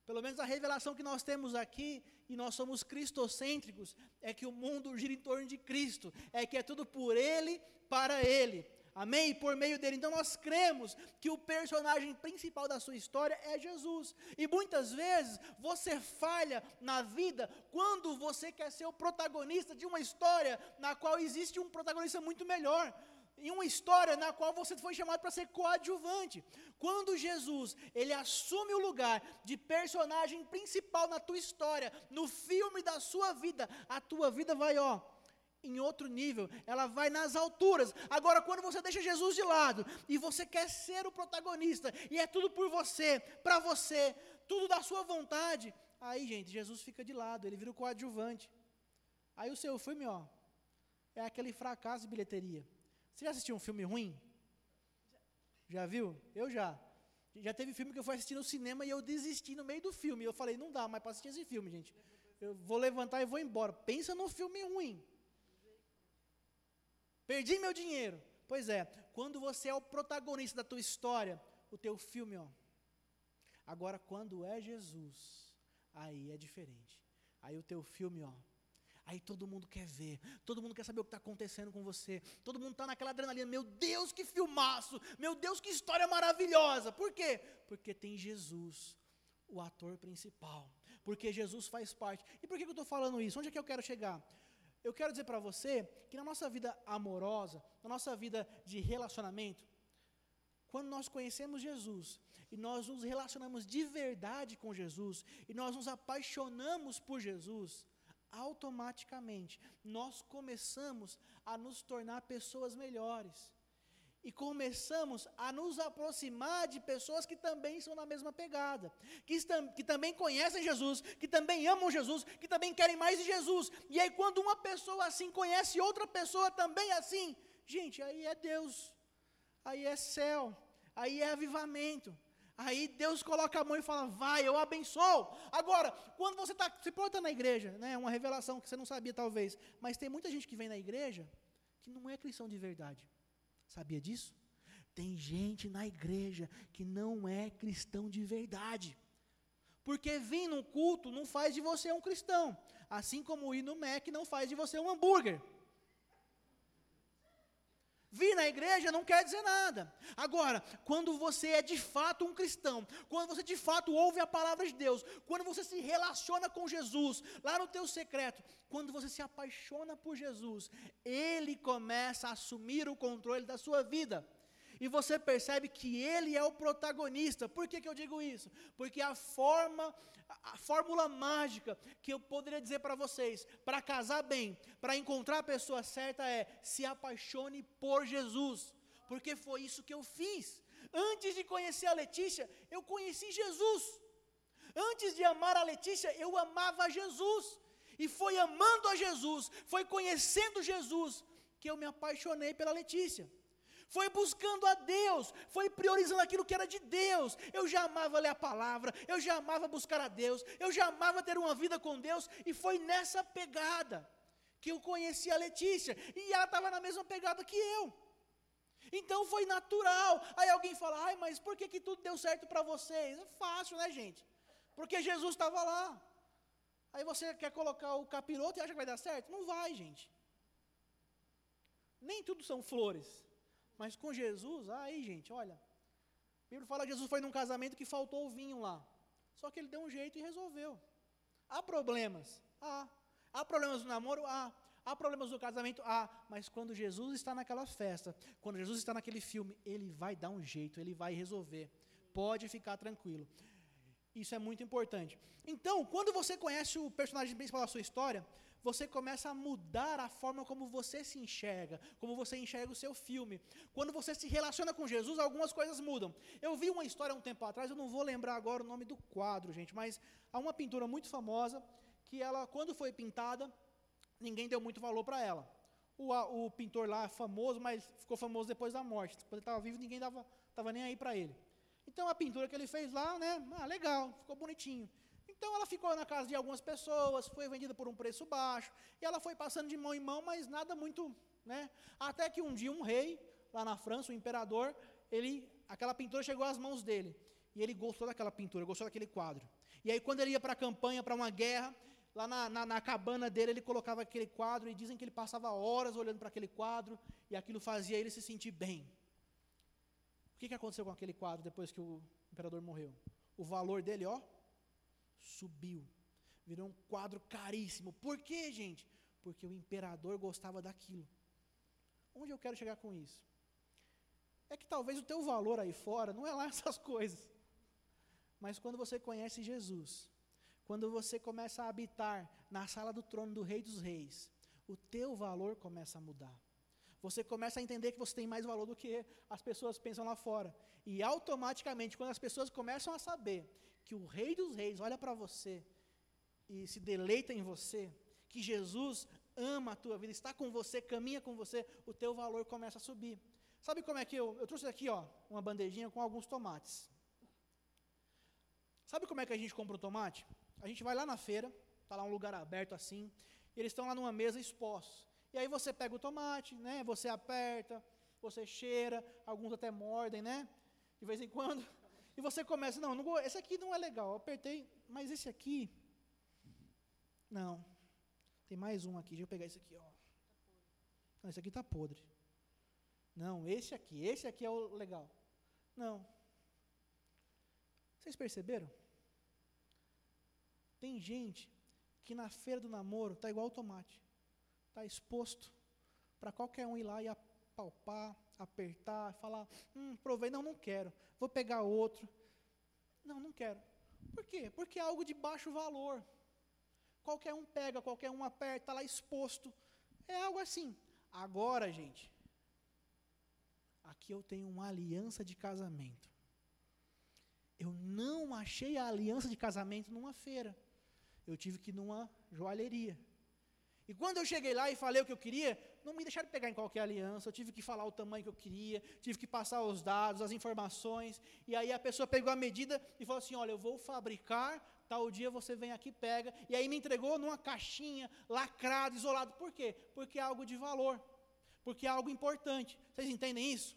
Pelo menos a revelação que nós temos aqui e nós somos cristocêntricos, é que o mundo gira em torno de Cristo, é que é tudo por Ele, para Ele. Amém? E por meio dele. Então nós cremos que o personagem principal da sua história é Jesus. E muitas vezes você falha na vida quando você quer ser o protagonista de uma história na qual existe um protagonista muito melhor em uma história na qual você foi chamado para ser coadjuvante. Quando Jesus, ele assume o lugar de personagem principal na tua história, no filme da sua vida, a tua vida vai, ó, em outro nível, ela vai nas alturas. Agora, quando você deixa Jesus de lado e você quer ser o protagonista, e é tudo por você, para você, tudo da sua vontade, aí, gente, Jesus fica de lado, ele vira o coadjuvante. Aí o seu filme, ó, é aquele fracasso de bilheteria. Você já assistiu um filme ruim? Já viu? Eu já. Já teve filme que eu fui assistir no cinema e eu desisti no meio do filme. Eu falei, não dá mais para assistir esse filme, gente. Eu vou levantar e vou embora. Pensa num filme ruim. Perdi meu dinheiro. Pois é, quando você é o protagonista da tua história, o teu filme, ó. Agora, quando é Jesus, aí é diferente. Aí o teu filme, ó, Aí todo mundo quer ver, todo mundo quer saber o que está acontecendo com você, todo mundo está naquela adrenalina. Meu Deus, que filmaço! Meu Deus, que história maravilhosa! Por quê? Porque tem Jesus, o ator principal. Porque Jesus faz parte. E por que eu estou falando isso? Onde é que eu quero chegar? Eu quero dizer para você que na nossa vida amorosa, na nossa vida de relacionamento, quando nós conhecemos Jesus e nós nos relacionamos de verdade com Jesus e nós nos apaixonamos por Jesus, automaticamente nós começamos a nos tornar pessoas melhores. E começamos a nos aproximar de pessoas que também são na mesma pegada, que, que também conhecem Jesus, que também amam Jesus, que também querem mais de Jesus. E aí, quando uma pessoa assim conhece outra pessoa também assim, gente, aí é Deus, aí é céu, aí é avivamento. Aí Deus coloca a mão e fala, vai, eu abençoo. Agora, quando você está, você pode estar na igreja, né? Uma revelação que você não sabia talvez, mas tem muita gente que vem na igreja que não é cristão de verdade. Sabia disso? Tem gente na igreja que não é cristão de verdade. Porque vir no culto não faz de você um cristão. Assim como ir no Mac não faz de você um hambúrguer. Vir na igreja não quer dizer nada. Agora, quando você é de fato um cristão, quando você de fato ouve a palavra de Deus, quando você se relaciona com Jesus, lá no teu secreto, quando você se apaixona por Jesus, Ele começa a assumir o controle da sua vida e você percebe que ele é o protagonista. Por que, que eu digo isso? Porque a forma, a fórmula mágica que eu poderia dizer para vocês, para casar bem, para encontrar a pessoa certa é se apaixone por Jesus. Porque foi isso que eu fiz. Antes de conhecer a Letícia, eu conheci Jesus. Antes de amar a Letícia, eu amava Jesus. E foi amando a Jesus, foi conhecendo Jesus, que eu me apaixonei pela Letícia foi buscando a Deus, foi priorizando aquilo que era de Deus. Eu já amava ler a palavra, eu já amava buscar a Deus, eu já amava ter uma vida com Deus, e foi nessa pegada que eu conheci a Letícia, e ela estava na mesma pegada que eu. Então foi natural. Aí alguém fala, ai, mas por que, que tudo deu certo para vocês? É fácil, né, gente? Porque Jesus estava lá. Aí você quer colocar o capiroto e acha que vai dar certo? Não vai, gente. Nem tudo são flores. Mas com Jesus, aí, gente, olha. A Bíblia fala que Jesus foi num casamento que faltou o vinho lá. Só que ele deu um jeito e resolveu. Há problemas? Há. Há problemas no namoro? Há. Há problemas no casamento? Há. Mas quando Jesus está naquela festa, quando Jesus está naquele filme, ele vai dar um jeito, ele vai resolver. Pode ficar tranquilo. Isso é muito importante. Então, quando você conhece o personagem principal da sua história, você começa a mudar a forma como você se enxerga, como você enxerga o seu filme. Quando você se relaciona com Jesus, algumas coisas mudam. Eu vi uma história um tempo atrás, eu não vou lembrar agora o nome do quadro, gente, mas há uma pintura muito famosa que ela, quando foi pintada, ninguém deu muito valor para ela. O, o, pintor lá é famoso, mas ficou famoso depois da morte. Quando ele estava vivo, ninguém dava, estava nem aí para ele. Então a pintura que ele fez lá, né, ah, legal, ficou bonitinho. Então ela ficou na casa de algumas pessoas, foi vendida por um preço baixo, e ela foi passando de mão em mão, mas nada muito, né? Até que um dia um rei, lá na França, o imperador, ele, aquela pintura chegou às mãos dele, e ele gostou daquela pintura, gostou daquele quadro. E aí quando ele ia para a campanha, para uma guerra, lá na, na, na, cabana dele ele colocava aquele quadro, e dizem que ele passava horas olhando para aquele quadro, e aquilo fazia ele se sentir bem. O que, que aconteceu com aquele quadro depois que o imperador morreu? O valor dele, ó, subiu. Virou um quadro caríssimo. Por quê, gente? Porque o imperador gostava daquilo. Onde eu quero chegar com isso? É que talvez o teu valor aí fora não é lá essas coisas. Mas quando você conhece Jesus, quando você começa a habitar na sala do trono do Rei dos Reis, o teu valor começa a mudar. Você começa a entender que você tem mais valor do que as pessoas pensam lá fora. E automaticamente, quando as pessoas começam a saber que o Rei dos Reis olha para você e se deleita em você, que Jesus ama a tua vida, está com você, caminha com você, o teu valor começa a subir. Sabe como é que eu, eu trouxe aqui, ó, uma bandejinha com alguns tomates. Sabe como é que a gente compra um tomate? A gente vai lá na feira, está lá um lugar aberto assim, e eles estão lá numa mesa expostos. E aí você pega o tomate, né? Você aperta, você cheira, alguns até mordem, né? De vez em quando. E você começa, não, não esse aqui não é legal, apertei, mas esse aqui, não. Tem mais um aqui, deixa eu pegar esse aqui, ó. Não, esse aqui está podre. Não, esse aqui, esse aqui é o legal. Não. Vocês perceberam? Tem gente que na feira do namoro está igual o tomate. Está exposto para qualquer um ir lá e apalpar, apertar, falar, hum, provei, não, não quero, vou pegar outro. Não, não quero. Por quê? Porque é algo de baixo valor. Qualquer um pega, qualquer um aperta, está lá exposto. É algo assim. Agora, gente, aqui eu tenho uma aliança de casamento. Eu não achei a aliança de casamento numa feira. Eu tive que ir numa joalheria. E quando eu cheguei lá e falei o que eu queria, não me deixaram pegar em qualquer aliança, eu tive que falar o tamanho que eu queria, tive que passar os dados, as informações, e aí a pessoa pegou a medida e falou assim: olha, eu vou fabricar, tal dia você vem aqui pega, e aí me entregou numa caixinha, lacrado, isolado. Por quê? Porque é algo de valor, porque é algo importante. Vocês entendem isso?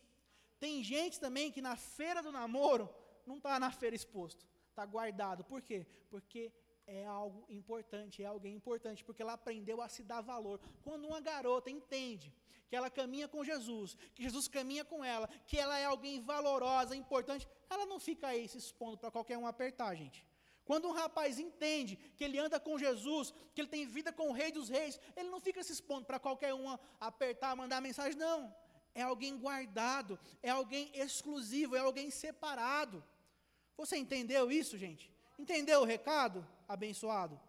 Tem gente também que na feira do namoro não está na feira exposto, está guardado. Por quê? Porque é algo importante, é alguém importante, porque ela aprendeu a se dar valor. Quando uma garota entende que ela caminha com Jesus, que Jesus caminha com ela, que ela é alguém valorosa, importante, ela não fica aí se expondo para qualquer um apertar, gente. Quando um rapaz entende que ele anda com Jesus, que ele tem vida com o Rei dos Reis, ele não fica se expondo para qualquer um apertar, mandar mensagem, não. É alguém guardado, é alguém exclusivo, é alguém separado. Você entendeu isso, gente? Entendeu o recado, abençoado?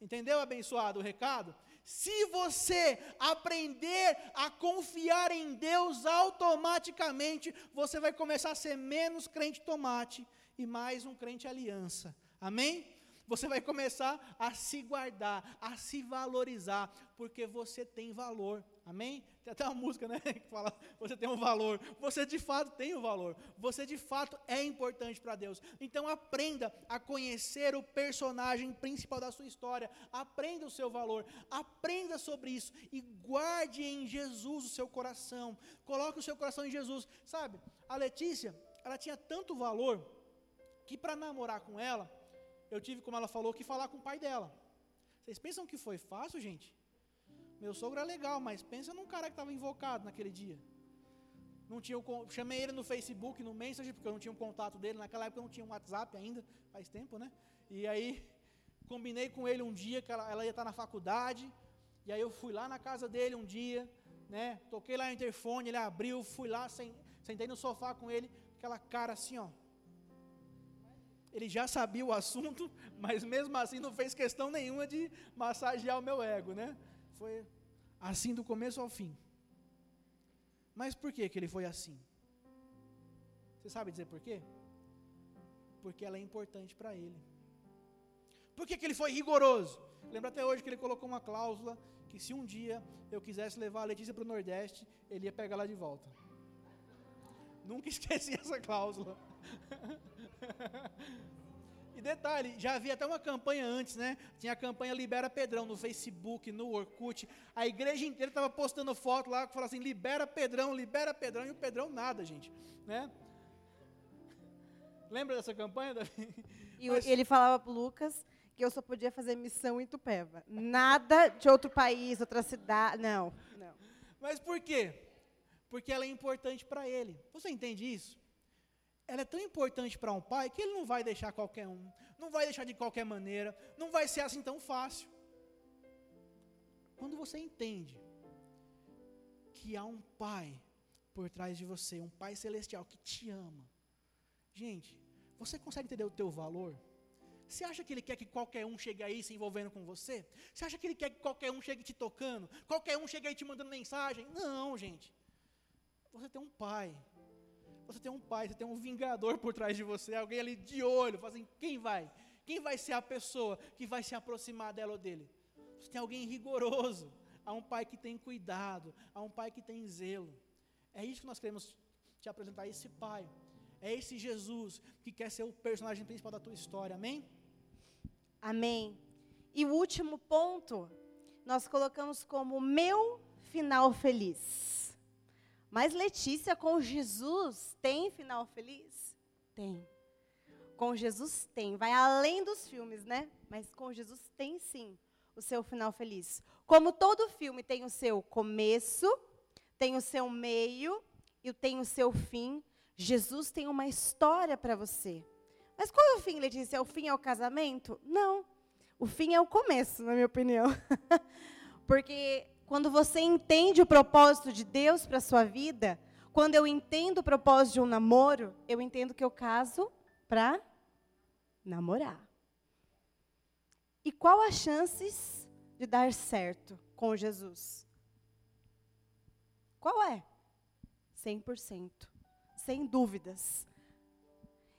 Entendeu, abençoado, o recado? Se você aprender a confiar em Deus automaticamente, você vai começar a ser menos crente tomate e mais um crente aliança. Amém? Você vai começar a se guardar, a se valorizar, porque você tem valor. Amém? Tem até uma música, né, que fala, você tem um valor. Você de fato tem um valor. Você de fato é importante para Deus. Então aprenda a conhecer o personagem principal da sua história. Aprenda o seu valor. Aprenda sobre isso e guarde em Jesus o seu coração. Coloque o seu coração em Jesus. Sabe? A Letícia, ela tinha tanto valor que para namorar com ela, eu tive, como ela falou, que falar com o pai dela. Vocês pensam que foi fácil, gente? Meu sogro é legal, mas pensa num cara que estava invocado naquele dia. Não tinha o, chamei ele no Facebook, no Messenger, porque eu não tinha um contato dele. Naquela época eu não tinha um WhatsApp ainda, faz tempo, né? E aí combinei com ele um dia que ela, ela ia estar na faculdade. E aí eu fui lá na casa dele um dia, né? Toquei lá no interfone, ele abriu, fui lá, sentei no sofá com ele, aquela cara assim, ó. Ele já sabia o assunto, mas mesmo assim não fez questão nenhuma de massagear o meu ego, né? Foi assim do começo ao fim. Mas por que, que ele foi assim? Você sabe dizer por quê? Porque ela é importante para ele. Por que, que ele foi rigoroso? Lembra até hoje que ele colocou uma cláusula que se um dia eu quisesse levar a Letícia para o Nordeste, ele ia pegar lá de volta. Nunca esqueci essa cláusula. E detalhe, já havia até uma campanha antes, né? Tinha a campanha Libera Pedrão no Facebook, no Orkut. A igreja inteira estava postando foto lá que falava assim: libera Pedrão, libera Pedrão, e o Pedrão nada, gente. Né? Lembra dessa campanha, Davi? E Mas... ele falava para Lucas que eu só podia fazer missão em Tupéva. Nada de outro país, outra cidade. Não, não. Mas por quê? Porque ela é importante para ele. Você entende isso? Ela é tão importante para um pai que ele não vai deixar qualquer um, não vai deixar de qualquer maneira, não vai ser assim tão fácil. Quando você entende que há um pai por trás de você, um pai celestial que te ama, gente, você consegue entender o teu valor? Você acha que ele quer que qualquer um chegue aí se envolvendo com você? Você acha que ele quer que qualquer um chegue te tocando? Qualquer um chegue aí te mandando mensagem? Não, gente. Você tem um pai você tem um pai, você tem um vingador por trás de você, alguém ali de olho, fazendo quem vai? Quem vai ser a pessoa que vai se aproximar dela ou dele? Você tem alguém rigoroso, há um pai que tem cuidado, há um pai que tem zelo. É isso que nós queremos te apresentar, esse pai. É esse Jesus que quer ser o personagem principal da tua história, amém? Amém. E o último ponto, nós colocamos como meu final feliz. Mas Letícia, com Jesus, tem final feliz? Tem. Com Jesus tem. Vai além dos filmes, né? Mas com Jesus tem sim o seu final feliz. Como todo filme tem o seu começo, tem o seu meio e tem o seu fim, Jesus tem uma história para você. Mas qual é o fim, Letícia? O fim é o casamento? Não. O fim é o começo, na minha opinião. Porque quando você entende o propósito de Deus para a sua vida, quando eu entendo o propósito de um namoro, eu entendo que eu caso para namorar. E qual as chances de dar certo com Jesus? Qual é? 100%. Sem dúvidas.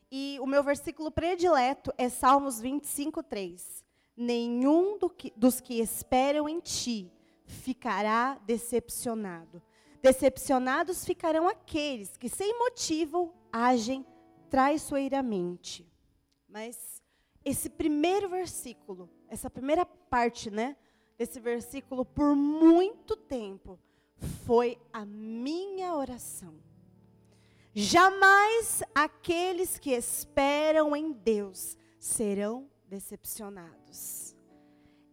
E o meu versículo predileto é Salmos 25, 3. nenhum do que, dos que esperam em ti ficará decepcionado. Decepcionados ficarão aqueles que, sem motivo, agem traiçoeiramente. Mas esse primeiro versículo, essa primeira parte, né, desse versículo, por muito tempo, foi a minha oração. Jamais aqueles que esperam em Deus serão decepcionados.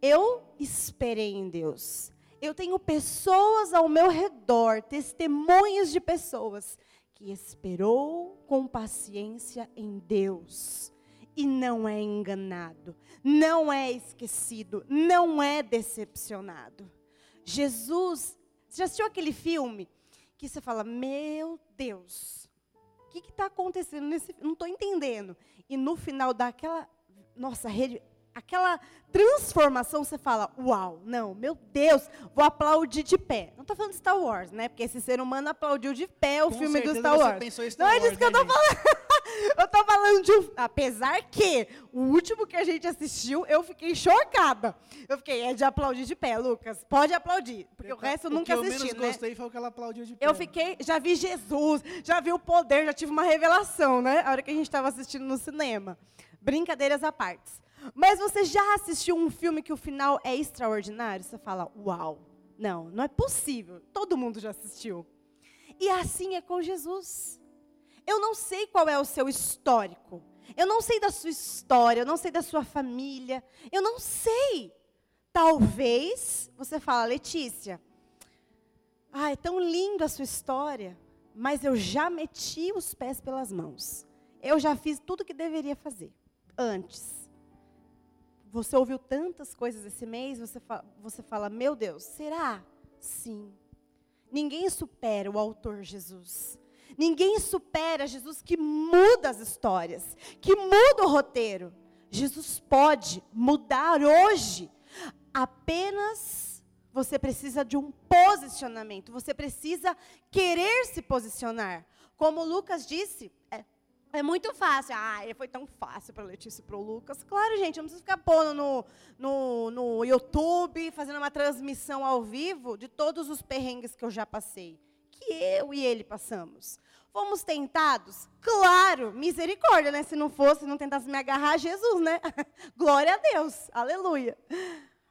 Eu esperei em Deus. Eu tenho pessoas ao meu redor, testemunhas de pessoas que esperou com paciência em Deus e não é enganado, não é esquecido, não é decepcionado. Jesus, você já assistiu aquele filme que você fala, meu Deus, o que está acontecendo nesse Não estou entendendo. E no final daquela, nossa, rede, aquela transformação, você fala, uau, não, meu Deus, vou aplaudir de pé. Não estou falando de Star Wars, né? Porque esse ser humano aplaudiu de pé o Com filme do Star você Wars. pensou em Star Não é Wars, disso que eu estou falando. eu estou falando de um. Apesar que o último que a gente assistiu, eu fiquei chocada. Eu fiquei, é de aplaudir de pé, Lucas. Pode aplaudir. Porque o resto eu nunca o que assisti, eu menos né? gostei foi o que ela aplaudiu de pé. Eu fiquei, já vi Jesus, já vi o poder, já tive uma revelação, né? A hora que a gente estava assistindo no cinema. Brincadeiras à parte. Mas você já assistiu um filme que o final é extraordinário? Você fala, uau. Não, não é possível. Todo mundo já assistiu. E assim é com Jesus. Eu não sei qual é o seu histórico. Eu não sei da sua história, eu não sei da sua família. Eu não sei. Talvez você fala, Letícia, ah, é tão lindo a sua história, mas eu já meti os pés pelas mãos. Eu já fiz tudo o que deveria fazer antes. Você ouviu tantas coisas esse mês, você fala, você fala, meu Deus, será? Sim. Ninguém supera o autor Jesus. Ninguém supera Jesus que muda as histórias, que muda o roteiro. Jesus pode mudar hoje. Apenas você precisa de um posicionamento. Você precisa querer se posicionar. Como Lucas disse, é, é muito fácil. Ah, foi tão fácil para Letícia e para o Lucas. Claro, gente, não precisa ficar pondo no, no, no YouTube, fazendo uma transmissão ao vivo de todos os perrengues que eu já passei. Que eu e ele passamos. Fomos tentados? Claro, misericórdia, né? Se não fosse, não tentasse me agarrar a Jesus, né? Glória a Deus, aleluia.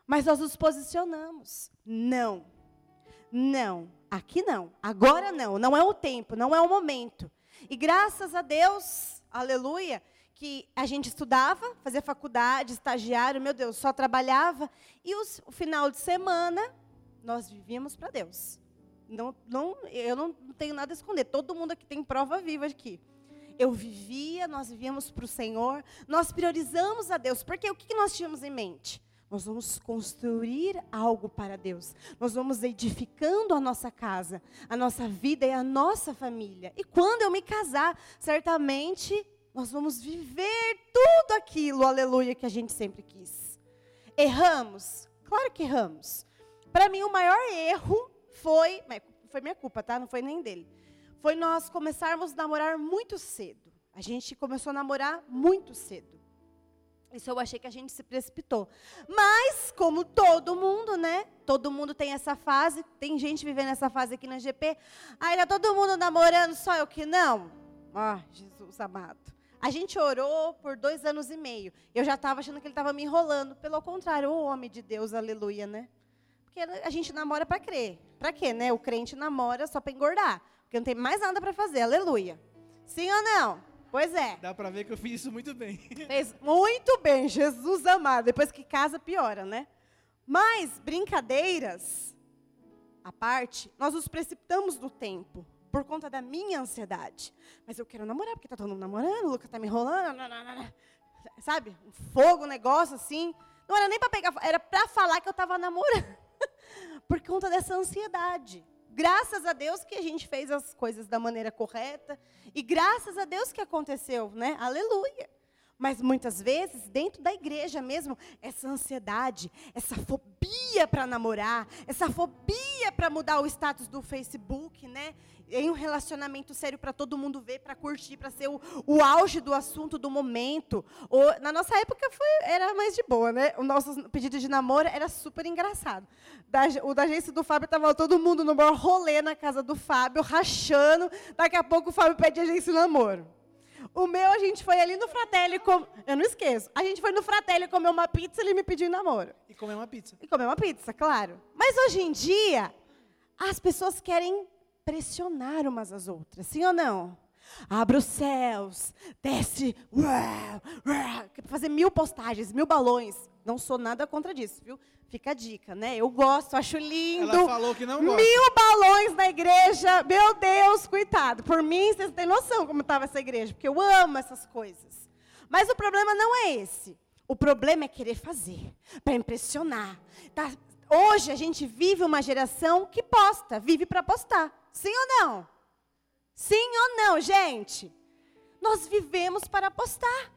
Mas nós nos posicionamos. Não, não, aqui não, agora não, não é o tempo, não é o momento. E graças a Deus, aleluia, que a gente estudava, fazia faculdade, estagiário, meu Deus, só trabalhava. E os, o final de semana, nós vivíamos para Deus. Não, não, eu não tenho nada a esconder. Todo mundo aqui tem prova viva aqui. Eu vivia, nós vivíamos para o Senhor, nós priorizamos a Deus. Porque o que nós tínhamos em mente? Nós vamos construir algo para Deus. Nós vamos edificando a nossa casa, a nossa vida e a nossa família. E quando eu me casar, certamente nós vamos viver tudo aquilo, aleluia, que a gente sempre quis. Erramos? Claro que erramos. Para mim, o maior erro foi. Foi minha culpa, tá? Não foi nem dele. Foi nós começarmos a namorar muito cedo. A gente começou a namorar muito cedo. Isso eu achei que a gente se precipitou. Mas, como todo mundo, né? Todo mundo tem essa fase. Tem gente vivendo essa fase aqui na GP. Aí tá todo mundo namorando, só eu que não. Ah, Jesus amado. A gente orou por dois anos e meio. Eu já estava achando que ele estava me enrolando. Pelo contrário, o homem de Deus, aleluia, né? Porque a gente namora para crer. Para quê, né? O crente namora só para engordar. Porque não tem mais nada para fazer, aleluia. Sim ou não? Pois é. Dá para ver que eu fiz isso muito bem. Fez muito bem, Jesus amado. Depois que casa, piora, né? Mas, brincadeiras à parte, nós nos precipitamos do tempo por conta da minha ansiedade. Mas eu quero namorar, porque tá todo mundo namorando, o Lucas tá me enrolando, sabe? Um fogo, um negócio assim. Não era nem para pegar, era para falar que eu estava namorando. por conta dessa ansiedade. Graças a Deus que a gente fez as coisas da maneira correta. E graças a Deus que aconteceu, né? Aleluia. Mas muitas vezes, dentro da igreja mesmo, essa ansiedade, essa fobia para namorar, essa fobia para mudar o status do Facebook, né? Em um relacionamento sério para todo mundo ver, para curtir, para ser o, o, auge do assunto do momento. Ou, na nossa época foi, era mais de boa, né? O nosso pedido de namoro era super engraçado. Da, o da agência do Fábio estava todo mundo no maior rolê na casa do Fábio, rachando. Daqui a pouco o Fábio pede agência de namoro. O meu, a gente foi ali no Fratelli, com... eu não esqueço. A gente foi no Fratelli comer uma pizza, ele me pediu namoro. E comer uma pizza. E comer uma pizza, claro. Mas hoje em dia, as pessoas querem pressionar umas às outras, sim ou não? Abre os céus, desce, uau, uau, fazer mil postagens, mil balões. Não sou nada contra disso, viu? Fica a dica, né? Eu gosto, acho lindo. Ela falou que não gosta. Mil balões na igreja. Meu Deus, coitado. Por mim, vocês têm noção como estava essa igreja, porque eu amo essas coisas. Mas o problema não é esse. O problema é querer fazer, para impressionar. Tá? Hoje a gente vive uma geração que posta, vive para postar. Sim ou não? Sim ou não, gente? Nós vivemos para postar.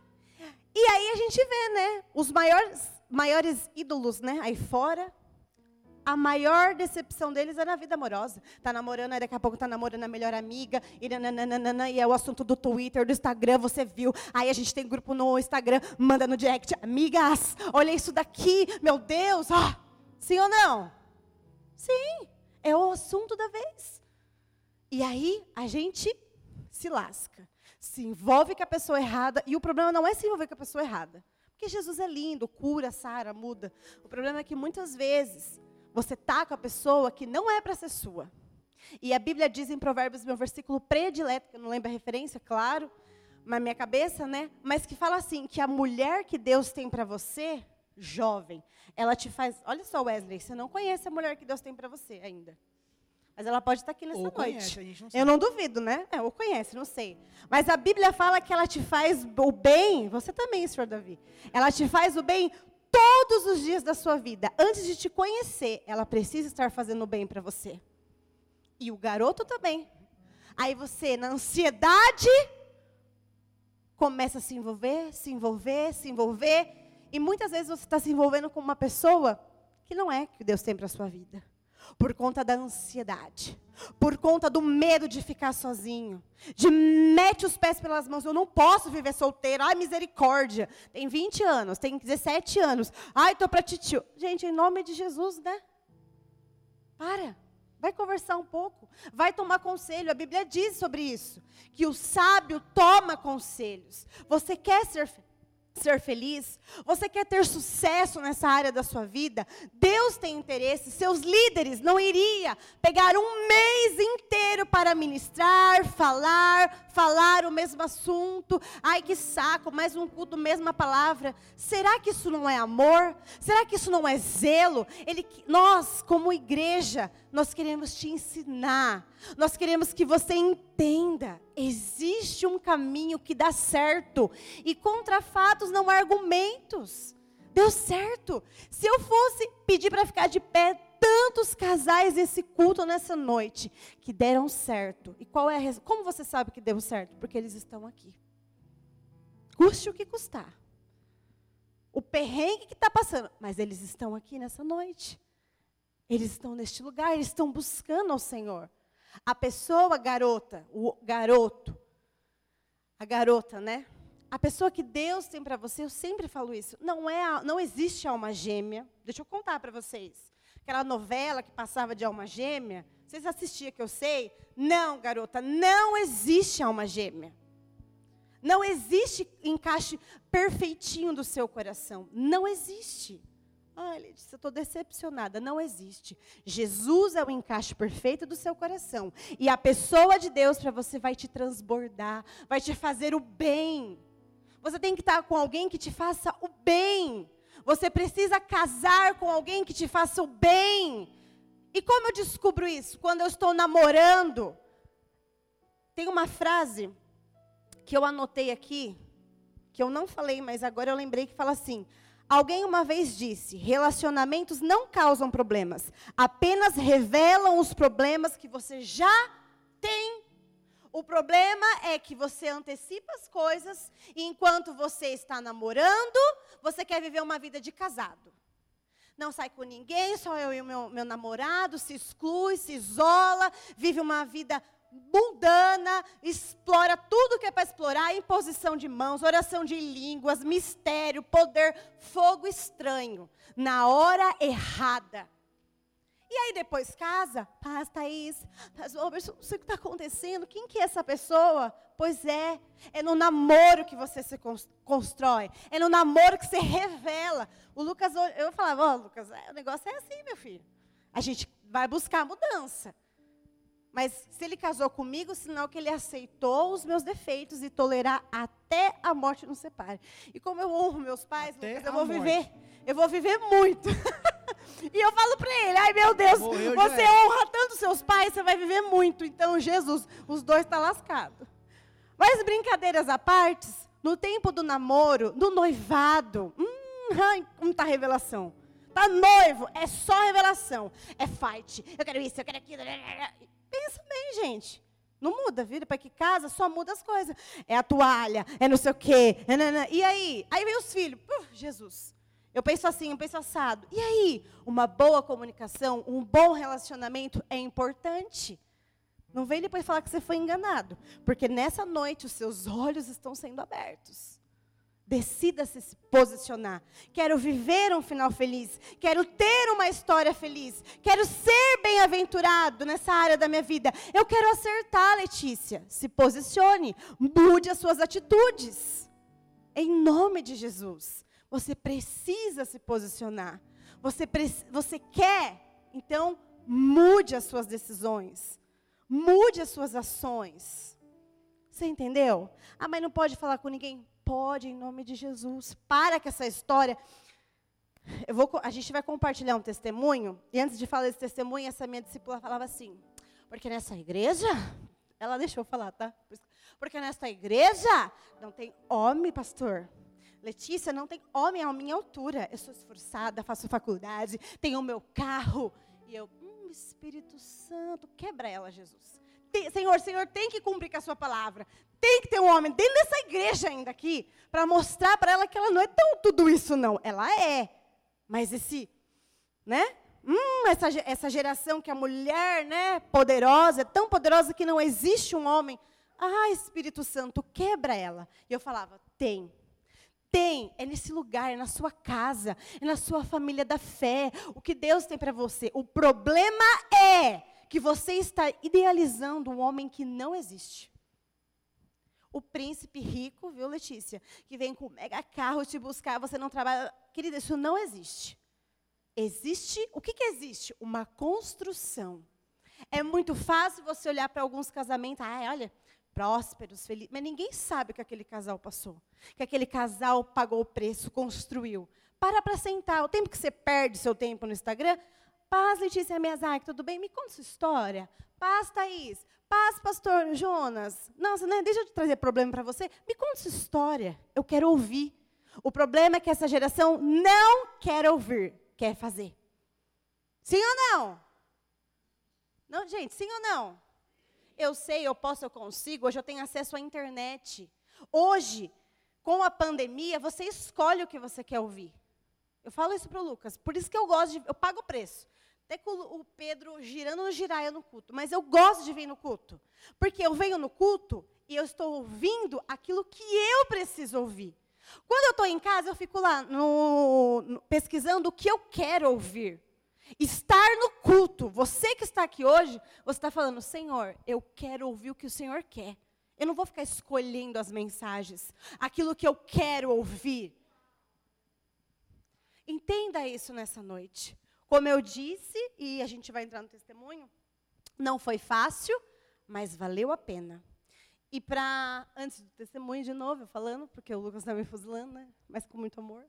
E aí a gente vê, né? Os maiores maiores ídolos, né, aí fora, a maior decepção deles é na vida amorosa. Tá namorando, aí daqui a pouco tá namorando a melhor amiga, e, nananana, e é o assunto do Twitter, do Instagram, você viu. Aí a gente tem grupo no Instagram, manda no direct, amigas, olha isso daqui, meu Deus, sim ou não? Sim, é o assunto da vez. E aí a gente se lasca, se envolve com a pessoa errada, e o problema não é se envolver com a pessoa errada. Porque Jesus é lindo, cura, sara, muda. O problema é que muitas vezes você tá com a pessoa que não é para ser sua. E a Bíblia diz em Provérbios, meu versículo predileto, que eu não lembro a referência, claro, na minha cabeça, né? Mas que fala assim, que a mulher que Deus tem para você, jovem, ela te faz. Olha só, Wesley, você não conhece a mulher que Deus tem para você ainda. Mas ela pode estar aqui nessa ou noite. Conhece, não eu não duvido, né? É, ou conhece, não sei. Mas a Bíblia fala que ela te faz o bem, você também, senhor Davi. Ela te faz o bem todos os dias da sua vida. Antes de te conhecer, ela precisa estar fazendo o bem para você. E o garoto também. Aí você, na ansiedade, começa a se envolver, se envolver, se envolver. E muitas vezes você está se envolvendo com uma pessoa que não é que Deus tem para a sua vida por conta da ansiedade, por conta do medo de ficar sozinho, de mete os pés pelas mãos, eu não posso viver solteiro, ai misericórdia, tem 20 anos, tem 17 anos, ai tô para titio. Gente, em nome de Jesus, né? Para, vai conversar um pouco, vai tomar conselho, a Bíblia diz sobre isso, que o sábio toma conselhos. Você quer ser ser feliz, você quer ter sucesso nessa área da sua vida, Deus tem interesse, seus líderes não iria pegar um mês inteiro para ministrar, falar, falar o mesmo assunto. Ai que saco, mais um culto, mesma palavra. Será que isso não é amor? Será que isso não é zelo? Ele, nós, como igreja, nós queremos te ensinar. Nós queremos que você entenda. Existe um caminho que dá certo. E contra fatos não há argumentos. Deu certo. Se eu fosse pedir para ficar de pé, tantos casais esse culto nessa noite que deram certo. E qual é a Como você sabe que deu certo? Porque eles estão aqui. Custe o que custar. O perrengue que está passando, mas eles estão aqui nessa noite. Eles estão neste lugar, eles estão buscando ao Senhor. A pessoa garota, o garoto, a garota, né? A pessoa que Deus tem para você, eu sempre falo isso, não é, não existe alma gêmea. Deixa eu contar para vocês. Aquela novela que passava de alma gêmea, vocês assistiam que eu sei? Não, garota, não existe alma gêmea. Não existe encaixe perfeitinho do seu coração. Não existe. Ah, ele disse, eu estou decepcionada. Não existe. Jesus é o encaixe perfeito do seu coração. E a pessoa de Deus para você vai te transbordar, vai te fazer o bem. Você tem que estar com alguém que te faça o bem. Você precisa casar com alguém que te faça o bem. E como eu descubro isso? Quando eu estou namorando. Tem uma frase que eu anotei aqui, que eu não falei, mas agora eu lembrei que fala assim: Alguém uma vez disse: relacionamentos não causam problemas, apenas revelam os problemas que você já tem. O problema é que você antecipa as coisas e enquanto você está namorando, você quer viver uma vida de casado. Não sai com ninguém, só eu e o meu, meu namorado, se exclui, se isola, vive uma vida mundana, explora tudo que é para explorar, imposição de mãos, oração de línguas, mistério, poder, fogo estranho, na hora errada. E aí depois casa, paz, Thaís, paz, Robertson, não sei o que está acontecendo, quem que é essa pessoa? Pois é, é no namoro que você se constrói, é no namoro que você revela. O Lucas, eu falava, ó, oh, Lucas, é, o negócio é assim, meu filho. A gente vai buscar mudança. Mas se ele casou comigo, sinal que ele aceitou os meus defeitos e tolerar até a morte nos separe. E como eu honro meus pais, Lucas, eu vou morte. viver, eu vou viver muito. e eu falo para ele, ai meu Deus, Morreu você honra tanto seus pais, você vai viver muito. Então, Jesus, os dois estão tá lascados. Mas brincadeiras à parte, no tempo do namoro, no noivado, hum, está a revelação? Tá noivo, é só revelação. É fight. Eu quero isso, eu quero aquilo. Pensa bem, gente. Não muda, vira para que casa, só muda as coisas. É a toalha, é não sei o quê. É não, não. E aí? Aí vem os filhos. Jesus. Eu penso assim, eu penso assado. E aí? Uma boa comunicação, um bom relacionamento é importante. Não vem depois falar que você foi enganado. Porque nessa noite os seus olhos estão sendo abertos. Decida-se se posicionar. Quero viver um final feliz. Quero ter uma história feliz. Quero ser bem-aventurado nessa área da minha vida. Eu quero acertar, Letícia. Se posicione. Mude as suas atitudes. Em nome de Jesus. Você precisa se posicionar. Você, você quer, então, mude as suas decisões. Mude as suas ações. Você entendeu? Ah, mas não pode falar com ninguém? Pode, em nome de Jesus. Para com essa história. Vou, a gente vai compartilhar um testemunho. E antes de falar esse testemunho, essa minha discípula falava assim: porque nessa igreja, ela deixou eu falar, tá? Porque nessa igreja não tem homem, pastor. Letícia, não tem homem à minha altura. Eu sou esforçada, faço faculdade, tenho o meu carro. E eu, hum, Espírito Santo, quebra ela, Jesus Senhor, Senhor tem que cumprir com a sua palavra. Tem que ter um homem dentro dessa igreja ainda aqui, para mostrar para ela que ela não é tão tudo isso, não. Ela é. Mas esse, né? Hum, essa, essa geração que a mulher, né, poderosa, é tão poderosa que não existe um homem. Ah, Espírito Santo, quebra ela. E eu falava, tem. Tem, é nesse lugar, é na sua casa, é na sua família da fé. O que Deus tem para você. O problema é que você está idealizando um homem que não existe. O príncipe rico, viu, Letícia? Que vem com mega carro te buscar, você não trabalha. Querida, isso não existe. Existe, o que, que existe? Uma construção. É muito fácil você olhar para alguns casamentos, ah, olha, prósperos, felizes, mas ninguém sabe o que aquele casal passou. Que aquele casal pagou o preço, construiu. Para para sentar. O tempo que você perde seu tempo no Instagram, Paz, Letícia Miyazaki, tudo bem? Me conta sua história. Paz, Thaís. Paz, pastor Jonas. Nossa, né, deixa eu trazer problema para você. Me conta sua história. Eu quero ouvir. O problema é que essa geração não quer ouvir, quer fazer. Sim ou não? Não, gente, sim ou não? Eu sei, eu posso, eu consigo. Hoje eu tenho acesso à internet. Hoje, com a pandemia, você escolhe o que você quer ouvir. Eu falo isso para o Lucas. Por isso que eu gosto de. Eu pago o preço. Até com o Pedro girando no giraia no culto. Mas eu gosto de vir no culto. Porque eu venho no culto e eu estou ouvindo aquilo que eu preciso ouvir. Quando eu estou em casa, eu fico lá no, no, pesquisando o que eu quero ouvir. Estar no culto. Você que está aqui hoje, você está falando, Senhor, eu quero ouvir o que o Senhor quer. Eu não vou ficar escolhendo as mensagens. Aquilo que eu quero ouvir. Entenda isso nessa noite. Como eu disse, e a gente vai entrar no testemunho, não foi fácil, mas valeu a pena. E para, antes do testemunho de novo, falando, porque o Lucas está me fuzilando, né? mas com muito amor.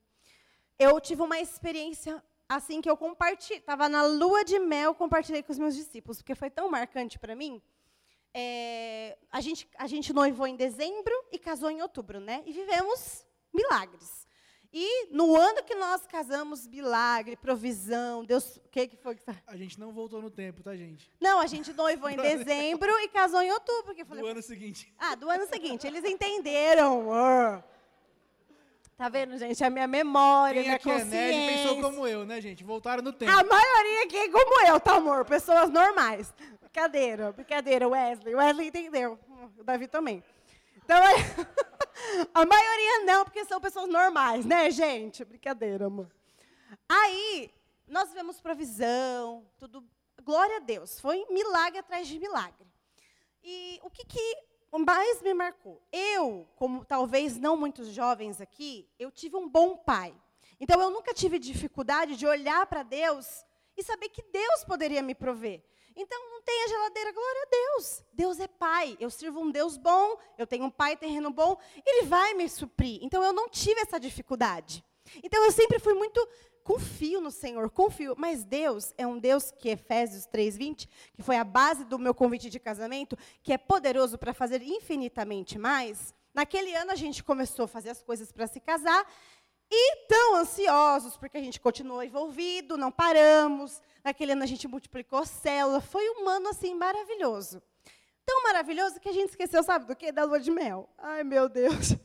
Eu tive uma experiência assim que eu compartilhei, estava na lua de mel, compartilhei com os meus discípulos, porque foi tão marcante para mim. É, a, gente, a gente noivou em dezembro e casou em outubro, né? E vivemos milagres. E no ano que nós casamos, milagre, provisão, Deus, o que, que foi que tá? A gente não voltou no tempo, tá, gente? Não, a gente noivou em dezembro e casou em outubro. Porque falei, Do ano seguinte. ah, do ano seguinte, eles entenderam. Ah. Tá vendo, gente? A minha memória, Quem minha aqui é nerd consciência. pensou como eu, né, gente? Voltaram no tempo. A maioria aqui é como eu, tá, amor? Pessoas normais. Brincadeira, brincadeira, Wesley. Wesley entendeu. O Davi também. Então, a maioria não, porque são pessoas normais, né, gente? Brincadeira, amor. Aí, nós vemos provisão, tudo. Glória a Deus. Foi milagre atrás de milagre. E o que, que mais me marcou? Eu, como talvez não muitos jovens aqui, eu tive um bom pai. Então, eu nunca tive dificuldade de olhar para Deus e saber que Deus poderia me prover. Então, não tem a geladeira, glória a Deus. Deus é pai. Eu sirvo um Deus bom, eu tenho um pai terreno bom, ele vai me suprir. Então, eu não tive essa dificuldade. Então, eu sempre fui muito confio no Senhor, confio. Mas Deus é um Deus que, Efésios 3,20, que foi a base do meu convite de casamento, que é poderoso para fazer infinitamente mais. Naquele ano, a gente começou a fazer as coisas para se casar. E tão ansiosos, porque a gente continuou envolvido, não paramos. Naquele ano a gente multiplicou célula. Foi um ano assim maravilhoso. Tão maravilhoso que a gente esqueceu, sabe do quê? Da lua de mel. Ai, meu Deus.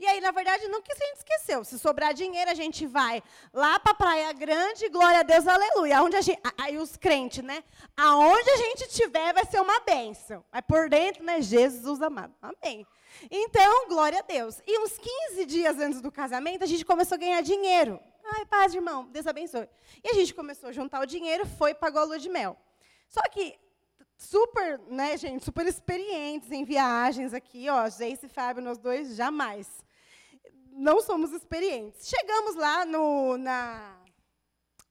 E aí, na verdade, não que a gente esqueceu. Se sobrar dinheiro, a gente vai lá para a Praia Grande, glória a Deus, aleluia. Aonde a gente, aí os crentes, né? Aonde a gente estiver vai ser uma bênção. Mas por dentro, né? Jesus amado. Amém. Então, glória a Deus. E uns 15 dias antes do casamento, a gente começou a ganhar dinheiro. Ai, paz, irmão, Deus abençoe. E a gente começou a juntar o dinheiro, foi pagou a lua de mel. Só que super, né, gente, super experientes em viagens aqui, ó, Jace e Fábio, nós dois, jamais. Não somos experientes. Chegamos lá no, na...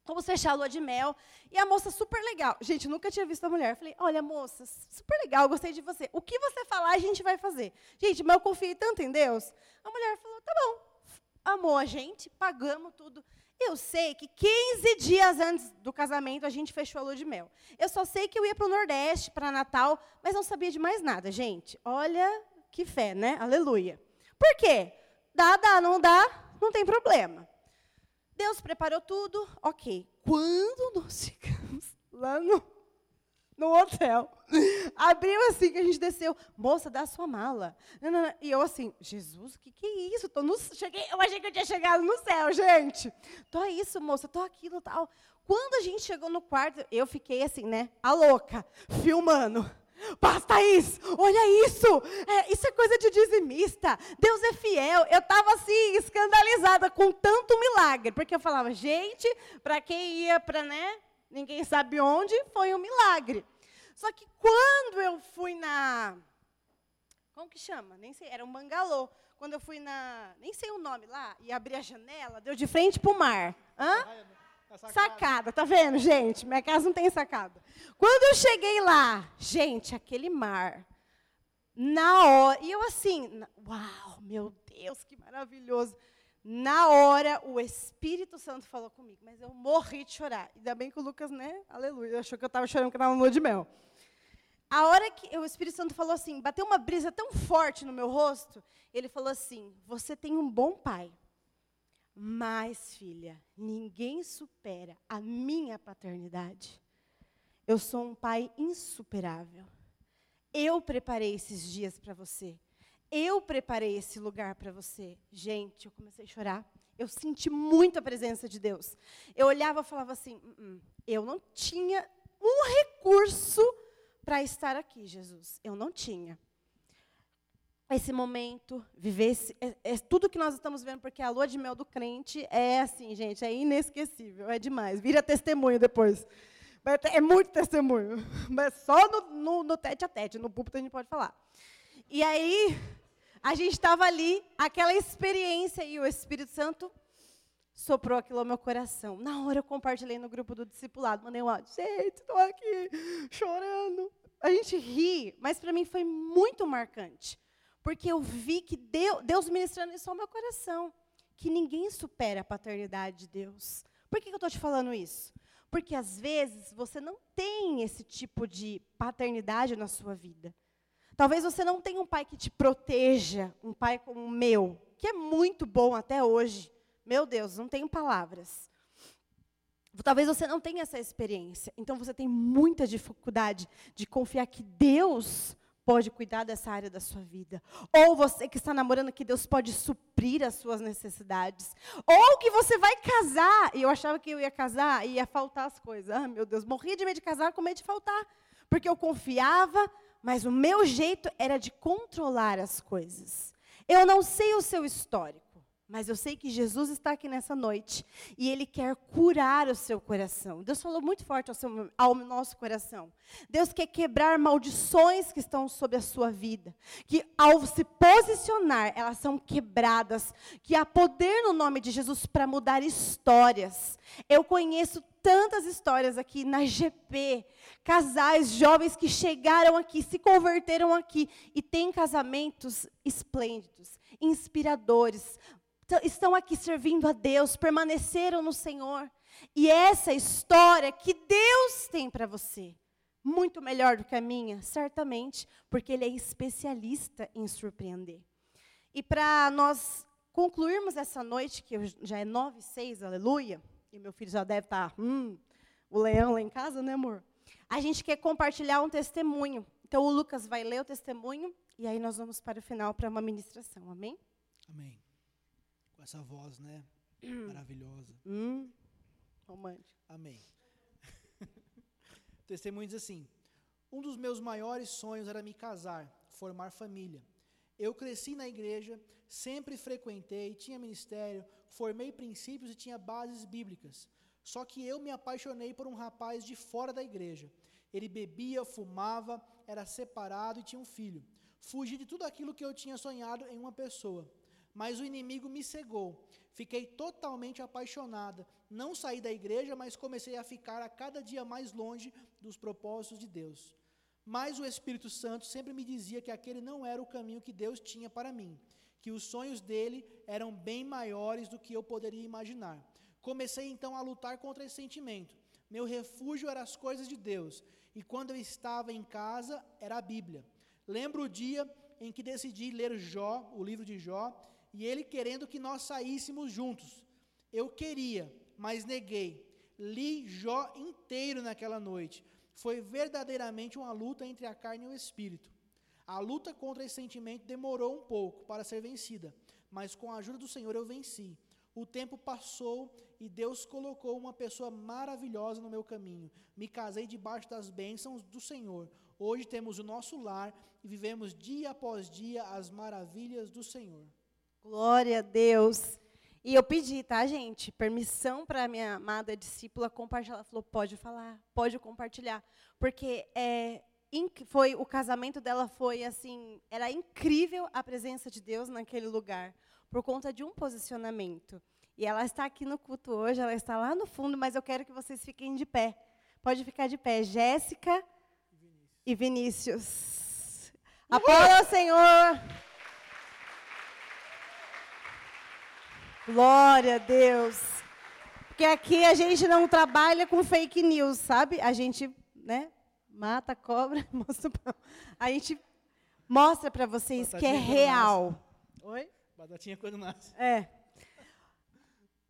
Vamos fechar a lua de mel. E a moça super legal. Gente, nunca tinha visto a mulher. Falei, olha, moça, super legal, gostei de você. O que você falar, a gente vai fazer. Gente, mas eu confiei tanto em Deus. A mulher falou, tá bom. Amou a gente, pagamos tudo. Eu sei que 15 dias antes do casamento a gente fechou a lua de mel. Eu só sei que eu ia para o Nordeste, para Natal, mas não sabia de mais nada, gente. Olha que fé, né? Aleluia. Por quê? Dá, dá, não dá, não tem problema. Deus preparou tudo, ok. Quando nós chegamos lá no, no hotel, abriu assim que a gente desceu, moça, dá sua mala. E eu assim, Jesus, o que, que é isso? Tô no, cheguei, eu achei que eu tinha chegado no céu, gente. Tô isso, moça, tô aquilo tal. Quando a gente chegou no quarto, eu fiquei assim, né, a louca, filmando. Basta isso, olha isso, é, isso é coisa de dizimista, Deus é fiel. Eu estava assim, escandalizada com tanto milagre, porque eu falava, gente, para quem ia para, né, ninguém sabe onde, foi um milagre. Só que quando eu fui na, como que chama? Nem sei, era um bangalô. Quando eu fui na, nem sei o nome lá, e abri a janela, deu de frente para o mar. Hã? Sacada. Sacada, tá vendo, gente? Minha casa não tem sacada. Quando eu cheguei lá, gente, aquele mar, na hora, e eu assim, uau, meu Deus, que maravilhoso. Na hora, o Espírito Santo falou comigo, mas eu morri de chorar. Ainda bem que o Lucas, né, aleluia, achou que eu estava chorando porque estava no de mel. A hora que o Espírito Santo falou assim, bateu uma brisa tão forte no meu rosto, ele falou assim: Você tem um bom pai. Mas, filha, ninguém supera a minha paternidade. Eu sou um pai insuperável. Eu preparei esses dias para você. Eu preparei esse lugar para você. Gente, eu comecei a chorar. Eu senti muito a presença de Deus. Eu olhava e falava assim: "Hum, hum, eu não tinha um recurso para estar aqui, Jesus. Eu não tinha esse momento, viver esse, é, é tudo que nós estamos vendo, porque a lua de mel do crente é assim, gente, é inesquecível, é demais. Vira testemunho depois. É muito testemunho. Mas só no, no, no tete a tete, no púlpito a gente pode falar. E aí, a gente estava ali, aquela experiência, e o Espírito Santo soprou aquilo ao meu coração. Na hora eu compartilhei no grupo do discipulado, mandei um áudio, gente, estou aqui chorando. A gente ri, mas para mim foi muito marcante. Porque eu vi que Deus, Deus ministrando isso ao meu coração. Que ninguém supera a paternidade de Deus. Por que, que eu estou te falando isso? Porque às vezes você não tem esse tipo de paternidade na sua vida. Talvez você não tenha um pai que te proteja, um pai como o meu, que é muito bom até hoje. Meu Deus, não tenho palavras. Talvez você não tenha essa experiência. Então você tem muita dificuldade de confiar que Deus pode cuidar dessa área da sua vida. Ou você que está namorando, que Deus pode suprir as suas necessidades. Ou que você vai casar, e eu achava que eu ia casar e ia faltar as coisas. Ah, meu Deus, morri de medo de casar com medo de faltar. Porque eu confiava, mas o meu jeito era de controlar as coisas. Eu não sei o seu histórico. Mas eu sei que Jesus está aqui nessa noite e Ele quer curar o seu coração. Deus falou muito forte ao, seu, ao, nosso coração. Deus quer quebrar maldições que estão sobre a sua vida. Que ao se posicionar, elas são quebradas. Que há poder no nome de Jesus para mudar histórias. Eu conheço tantas histórias aqui na GP. Casais jovens que chegaram aqui, se converteram aqui e têm casamentos esplêndidos, inspiradores estão aqui servindo a Deus, permaneceram no Senhor. E essa história que Deus tem para você, muito melhor do que a minha, certamente, porque Ele é especialista em surpreender. E para nós concluirmos essa noite, que já é nove e seis, aleluia, e meu filho já deve estar, tá, hum, o leão lá em casa, né, amor? A gente quer compartilhar um testemunho. Então, o Lucas vai ler o testemunho, e aí nós vamos para o final para uma ministração, amém? Amém com essa voz, né? Maravilhosa. Hum, romântico. Amém. testemunho diz assim: Um dos meus maiores sonhos era me casar, formar família. Eu cresci na igreja, sempre frequentei, tinha ministério, formei princípios e tinha bases bíblicas. Só que eu me apaixonei por um rapaz de fora da igreja. Ele bebia, fumava, era separado e tinha um filho. Fugi de tudo aquilo que eu tinha sonhado em uma pessoa mas o inimigo me cegou. Fiquei totalmente apaixonada. Não saí da igreja, mas comecei a ficar a cada dia mais longe dos propósitos de Deus. Mas o Espírito Santo sempre me dizia que aquele não era o caminho que Deus tinha para mim, que os sonhos dele eram bem maiores do que eu poderia imaginar. Comecei então a lutar contra esse sentimento. Meu refúgio eram as coisas de Deus, e quando eu estava em casa, era a Bíblia. Lembro o dia em que decidi ler Jó, o livro de Jó, e ele querendo que nós saíssemos juntos. Eu queria, mas neguei. Li Jó inteiro naquela noite. Foi verdadeiramente uma luta entre a carne e o espírito. A luta contra esse sentimento demorou um pouco para ser vencida, mas com a ajuda do Senhor eu venci. O tempo passou e Deus colocou uma pessoa maravilhosa no meu caminho. Me casei debaixo das bênçãos do Senhor. Hoje temos o nosso lar e vivemos dia após dia as maravilhas do Senhor. Glória a Deus. E eu pedi, tá, gente, permissão para minha amada discípula compartilhar. Ela falou: pode falar, pode compartilhar. Porque é, foi o casamento dela foi assim, era incrível a presença de Deus naquele lugar, por conta de um posicionamento. E ela está aqui no culto hoje, ela está lá no fundo, mas eu quero que vocês fiquem de pé. Pode ficar de pé. Jéssica e Vinícius. Aplauda ao Senhor. Glória a Deus. Porque aqui a gente não trabalha com fake news, sabe? A gente, né, mata a cobra, mostra pra... a gente mostra para vocês Batatinha que é real. Oi? Batatinha quando nasce. É.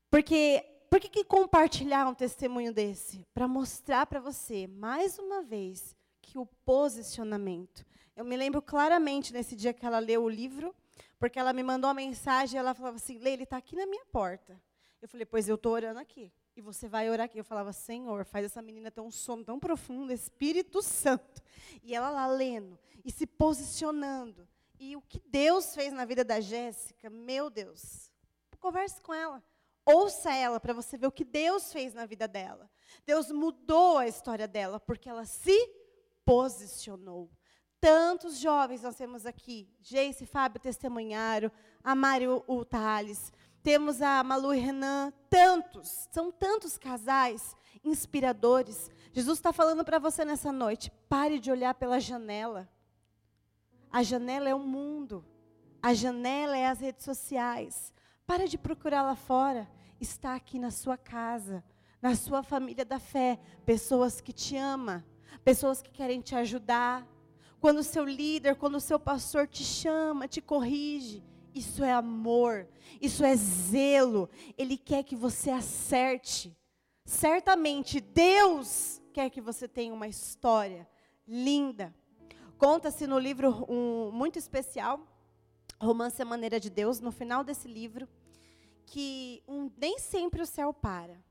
Porque por que, que compartilhar um testemunho desse? Para mostrar para você, mais uma vez, que o posicionamento. Eu me lembro claramente nesse dia que ela leu o livro, porque ela me mandou uma mensagem ela falava assim: Lê, ele está aqui na minha porta. Eu falei: Pois eu estou orando aqui. E você vai orar aqui. Eu falava: Senhor, faz essa menina ter um sono tão profundo, Espírito Santo. E ela lá lendo e se posicionando. E o que Deus fez na vida da Jéssica, meu Deus. Converse com ela. Ouça ela para você ver o que Deus fez na vida dela. Deus mudou a história dela porque ela se posicionou. Tantos jovens nós temos aqui. Geice e Fábio testemunharam, a Mário o Thales. Temos a Malu e Renan. Tantos, são tantos casais inspiradores. Jesus está falando para você nessa noite: pare de olhar pela janela. A janela é o mundo. A janela é as redes sociais. Para de procurar lá fora. Está aqui na sua casa, na sua família da fé. Pessoas que te amam, pessoas que querem te ajudar, quando o seu líder, quando o seu pastor te chama, te corrige, Isso é amor, isso é zelo. Ele quer que você acerte. Certamente Deus quer que você tenha uma história linda. Conta-se no livro um, muito especial, Romance à Maneira de Deus, no final desse livro, que um, nem sempre o céu para.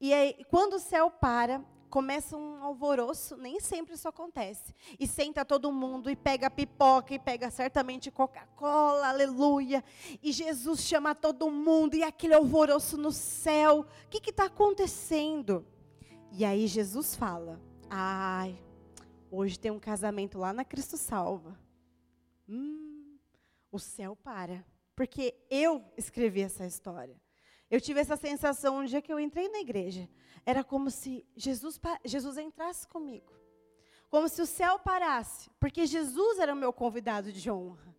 E aí, quando o céu para, começa um alvoroço, nem sempre isso acontece. E senta todo mundo, e pega pipoca, e pega certamente Coca-Cola, aleluia. E Jesus chama todo mundo, e aquele alvoroço no céu. O que está acontecendo? E aí Jesus fala: Ai, hoje tem um casamento lá na Cristo Salva. Hum, o céu para. Porque eu escrevi essa história. Eu tive essa sensação um dia que eu entrei na igreja. Era como se Jesus, Jesus entrasse comigo. Como se o céu parasse. Porque Jesus era o meu convidado de honra.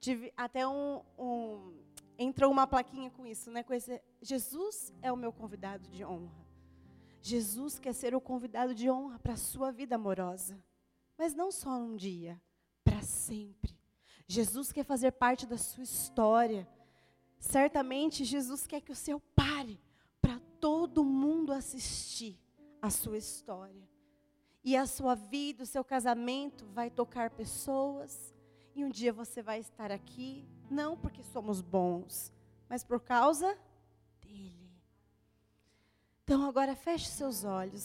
Tive até um, um entrou uma plaquinha com isso, né? Com esse, Jesus é o meu convidado de honra. Jesus quer ser o convidado de honra para a sua vida amorosa. Mas não só um dia, para sempre. Jesus quer fazer parte da sua história. Certamente Jesus quer que o céu pare para todo mundo assistir a sua história. E a sua vida, o seu casamento vai tocar pessoas. E um dia você vai estar aqui, não porque somos bons, mas por causa dele. Então agora feche seus olhos.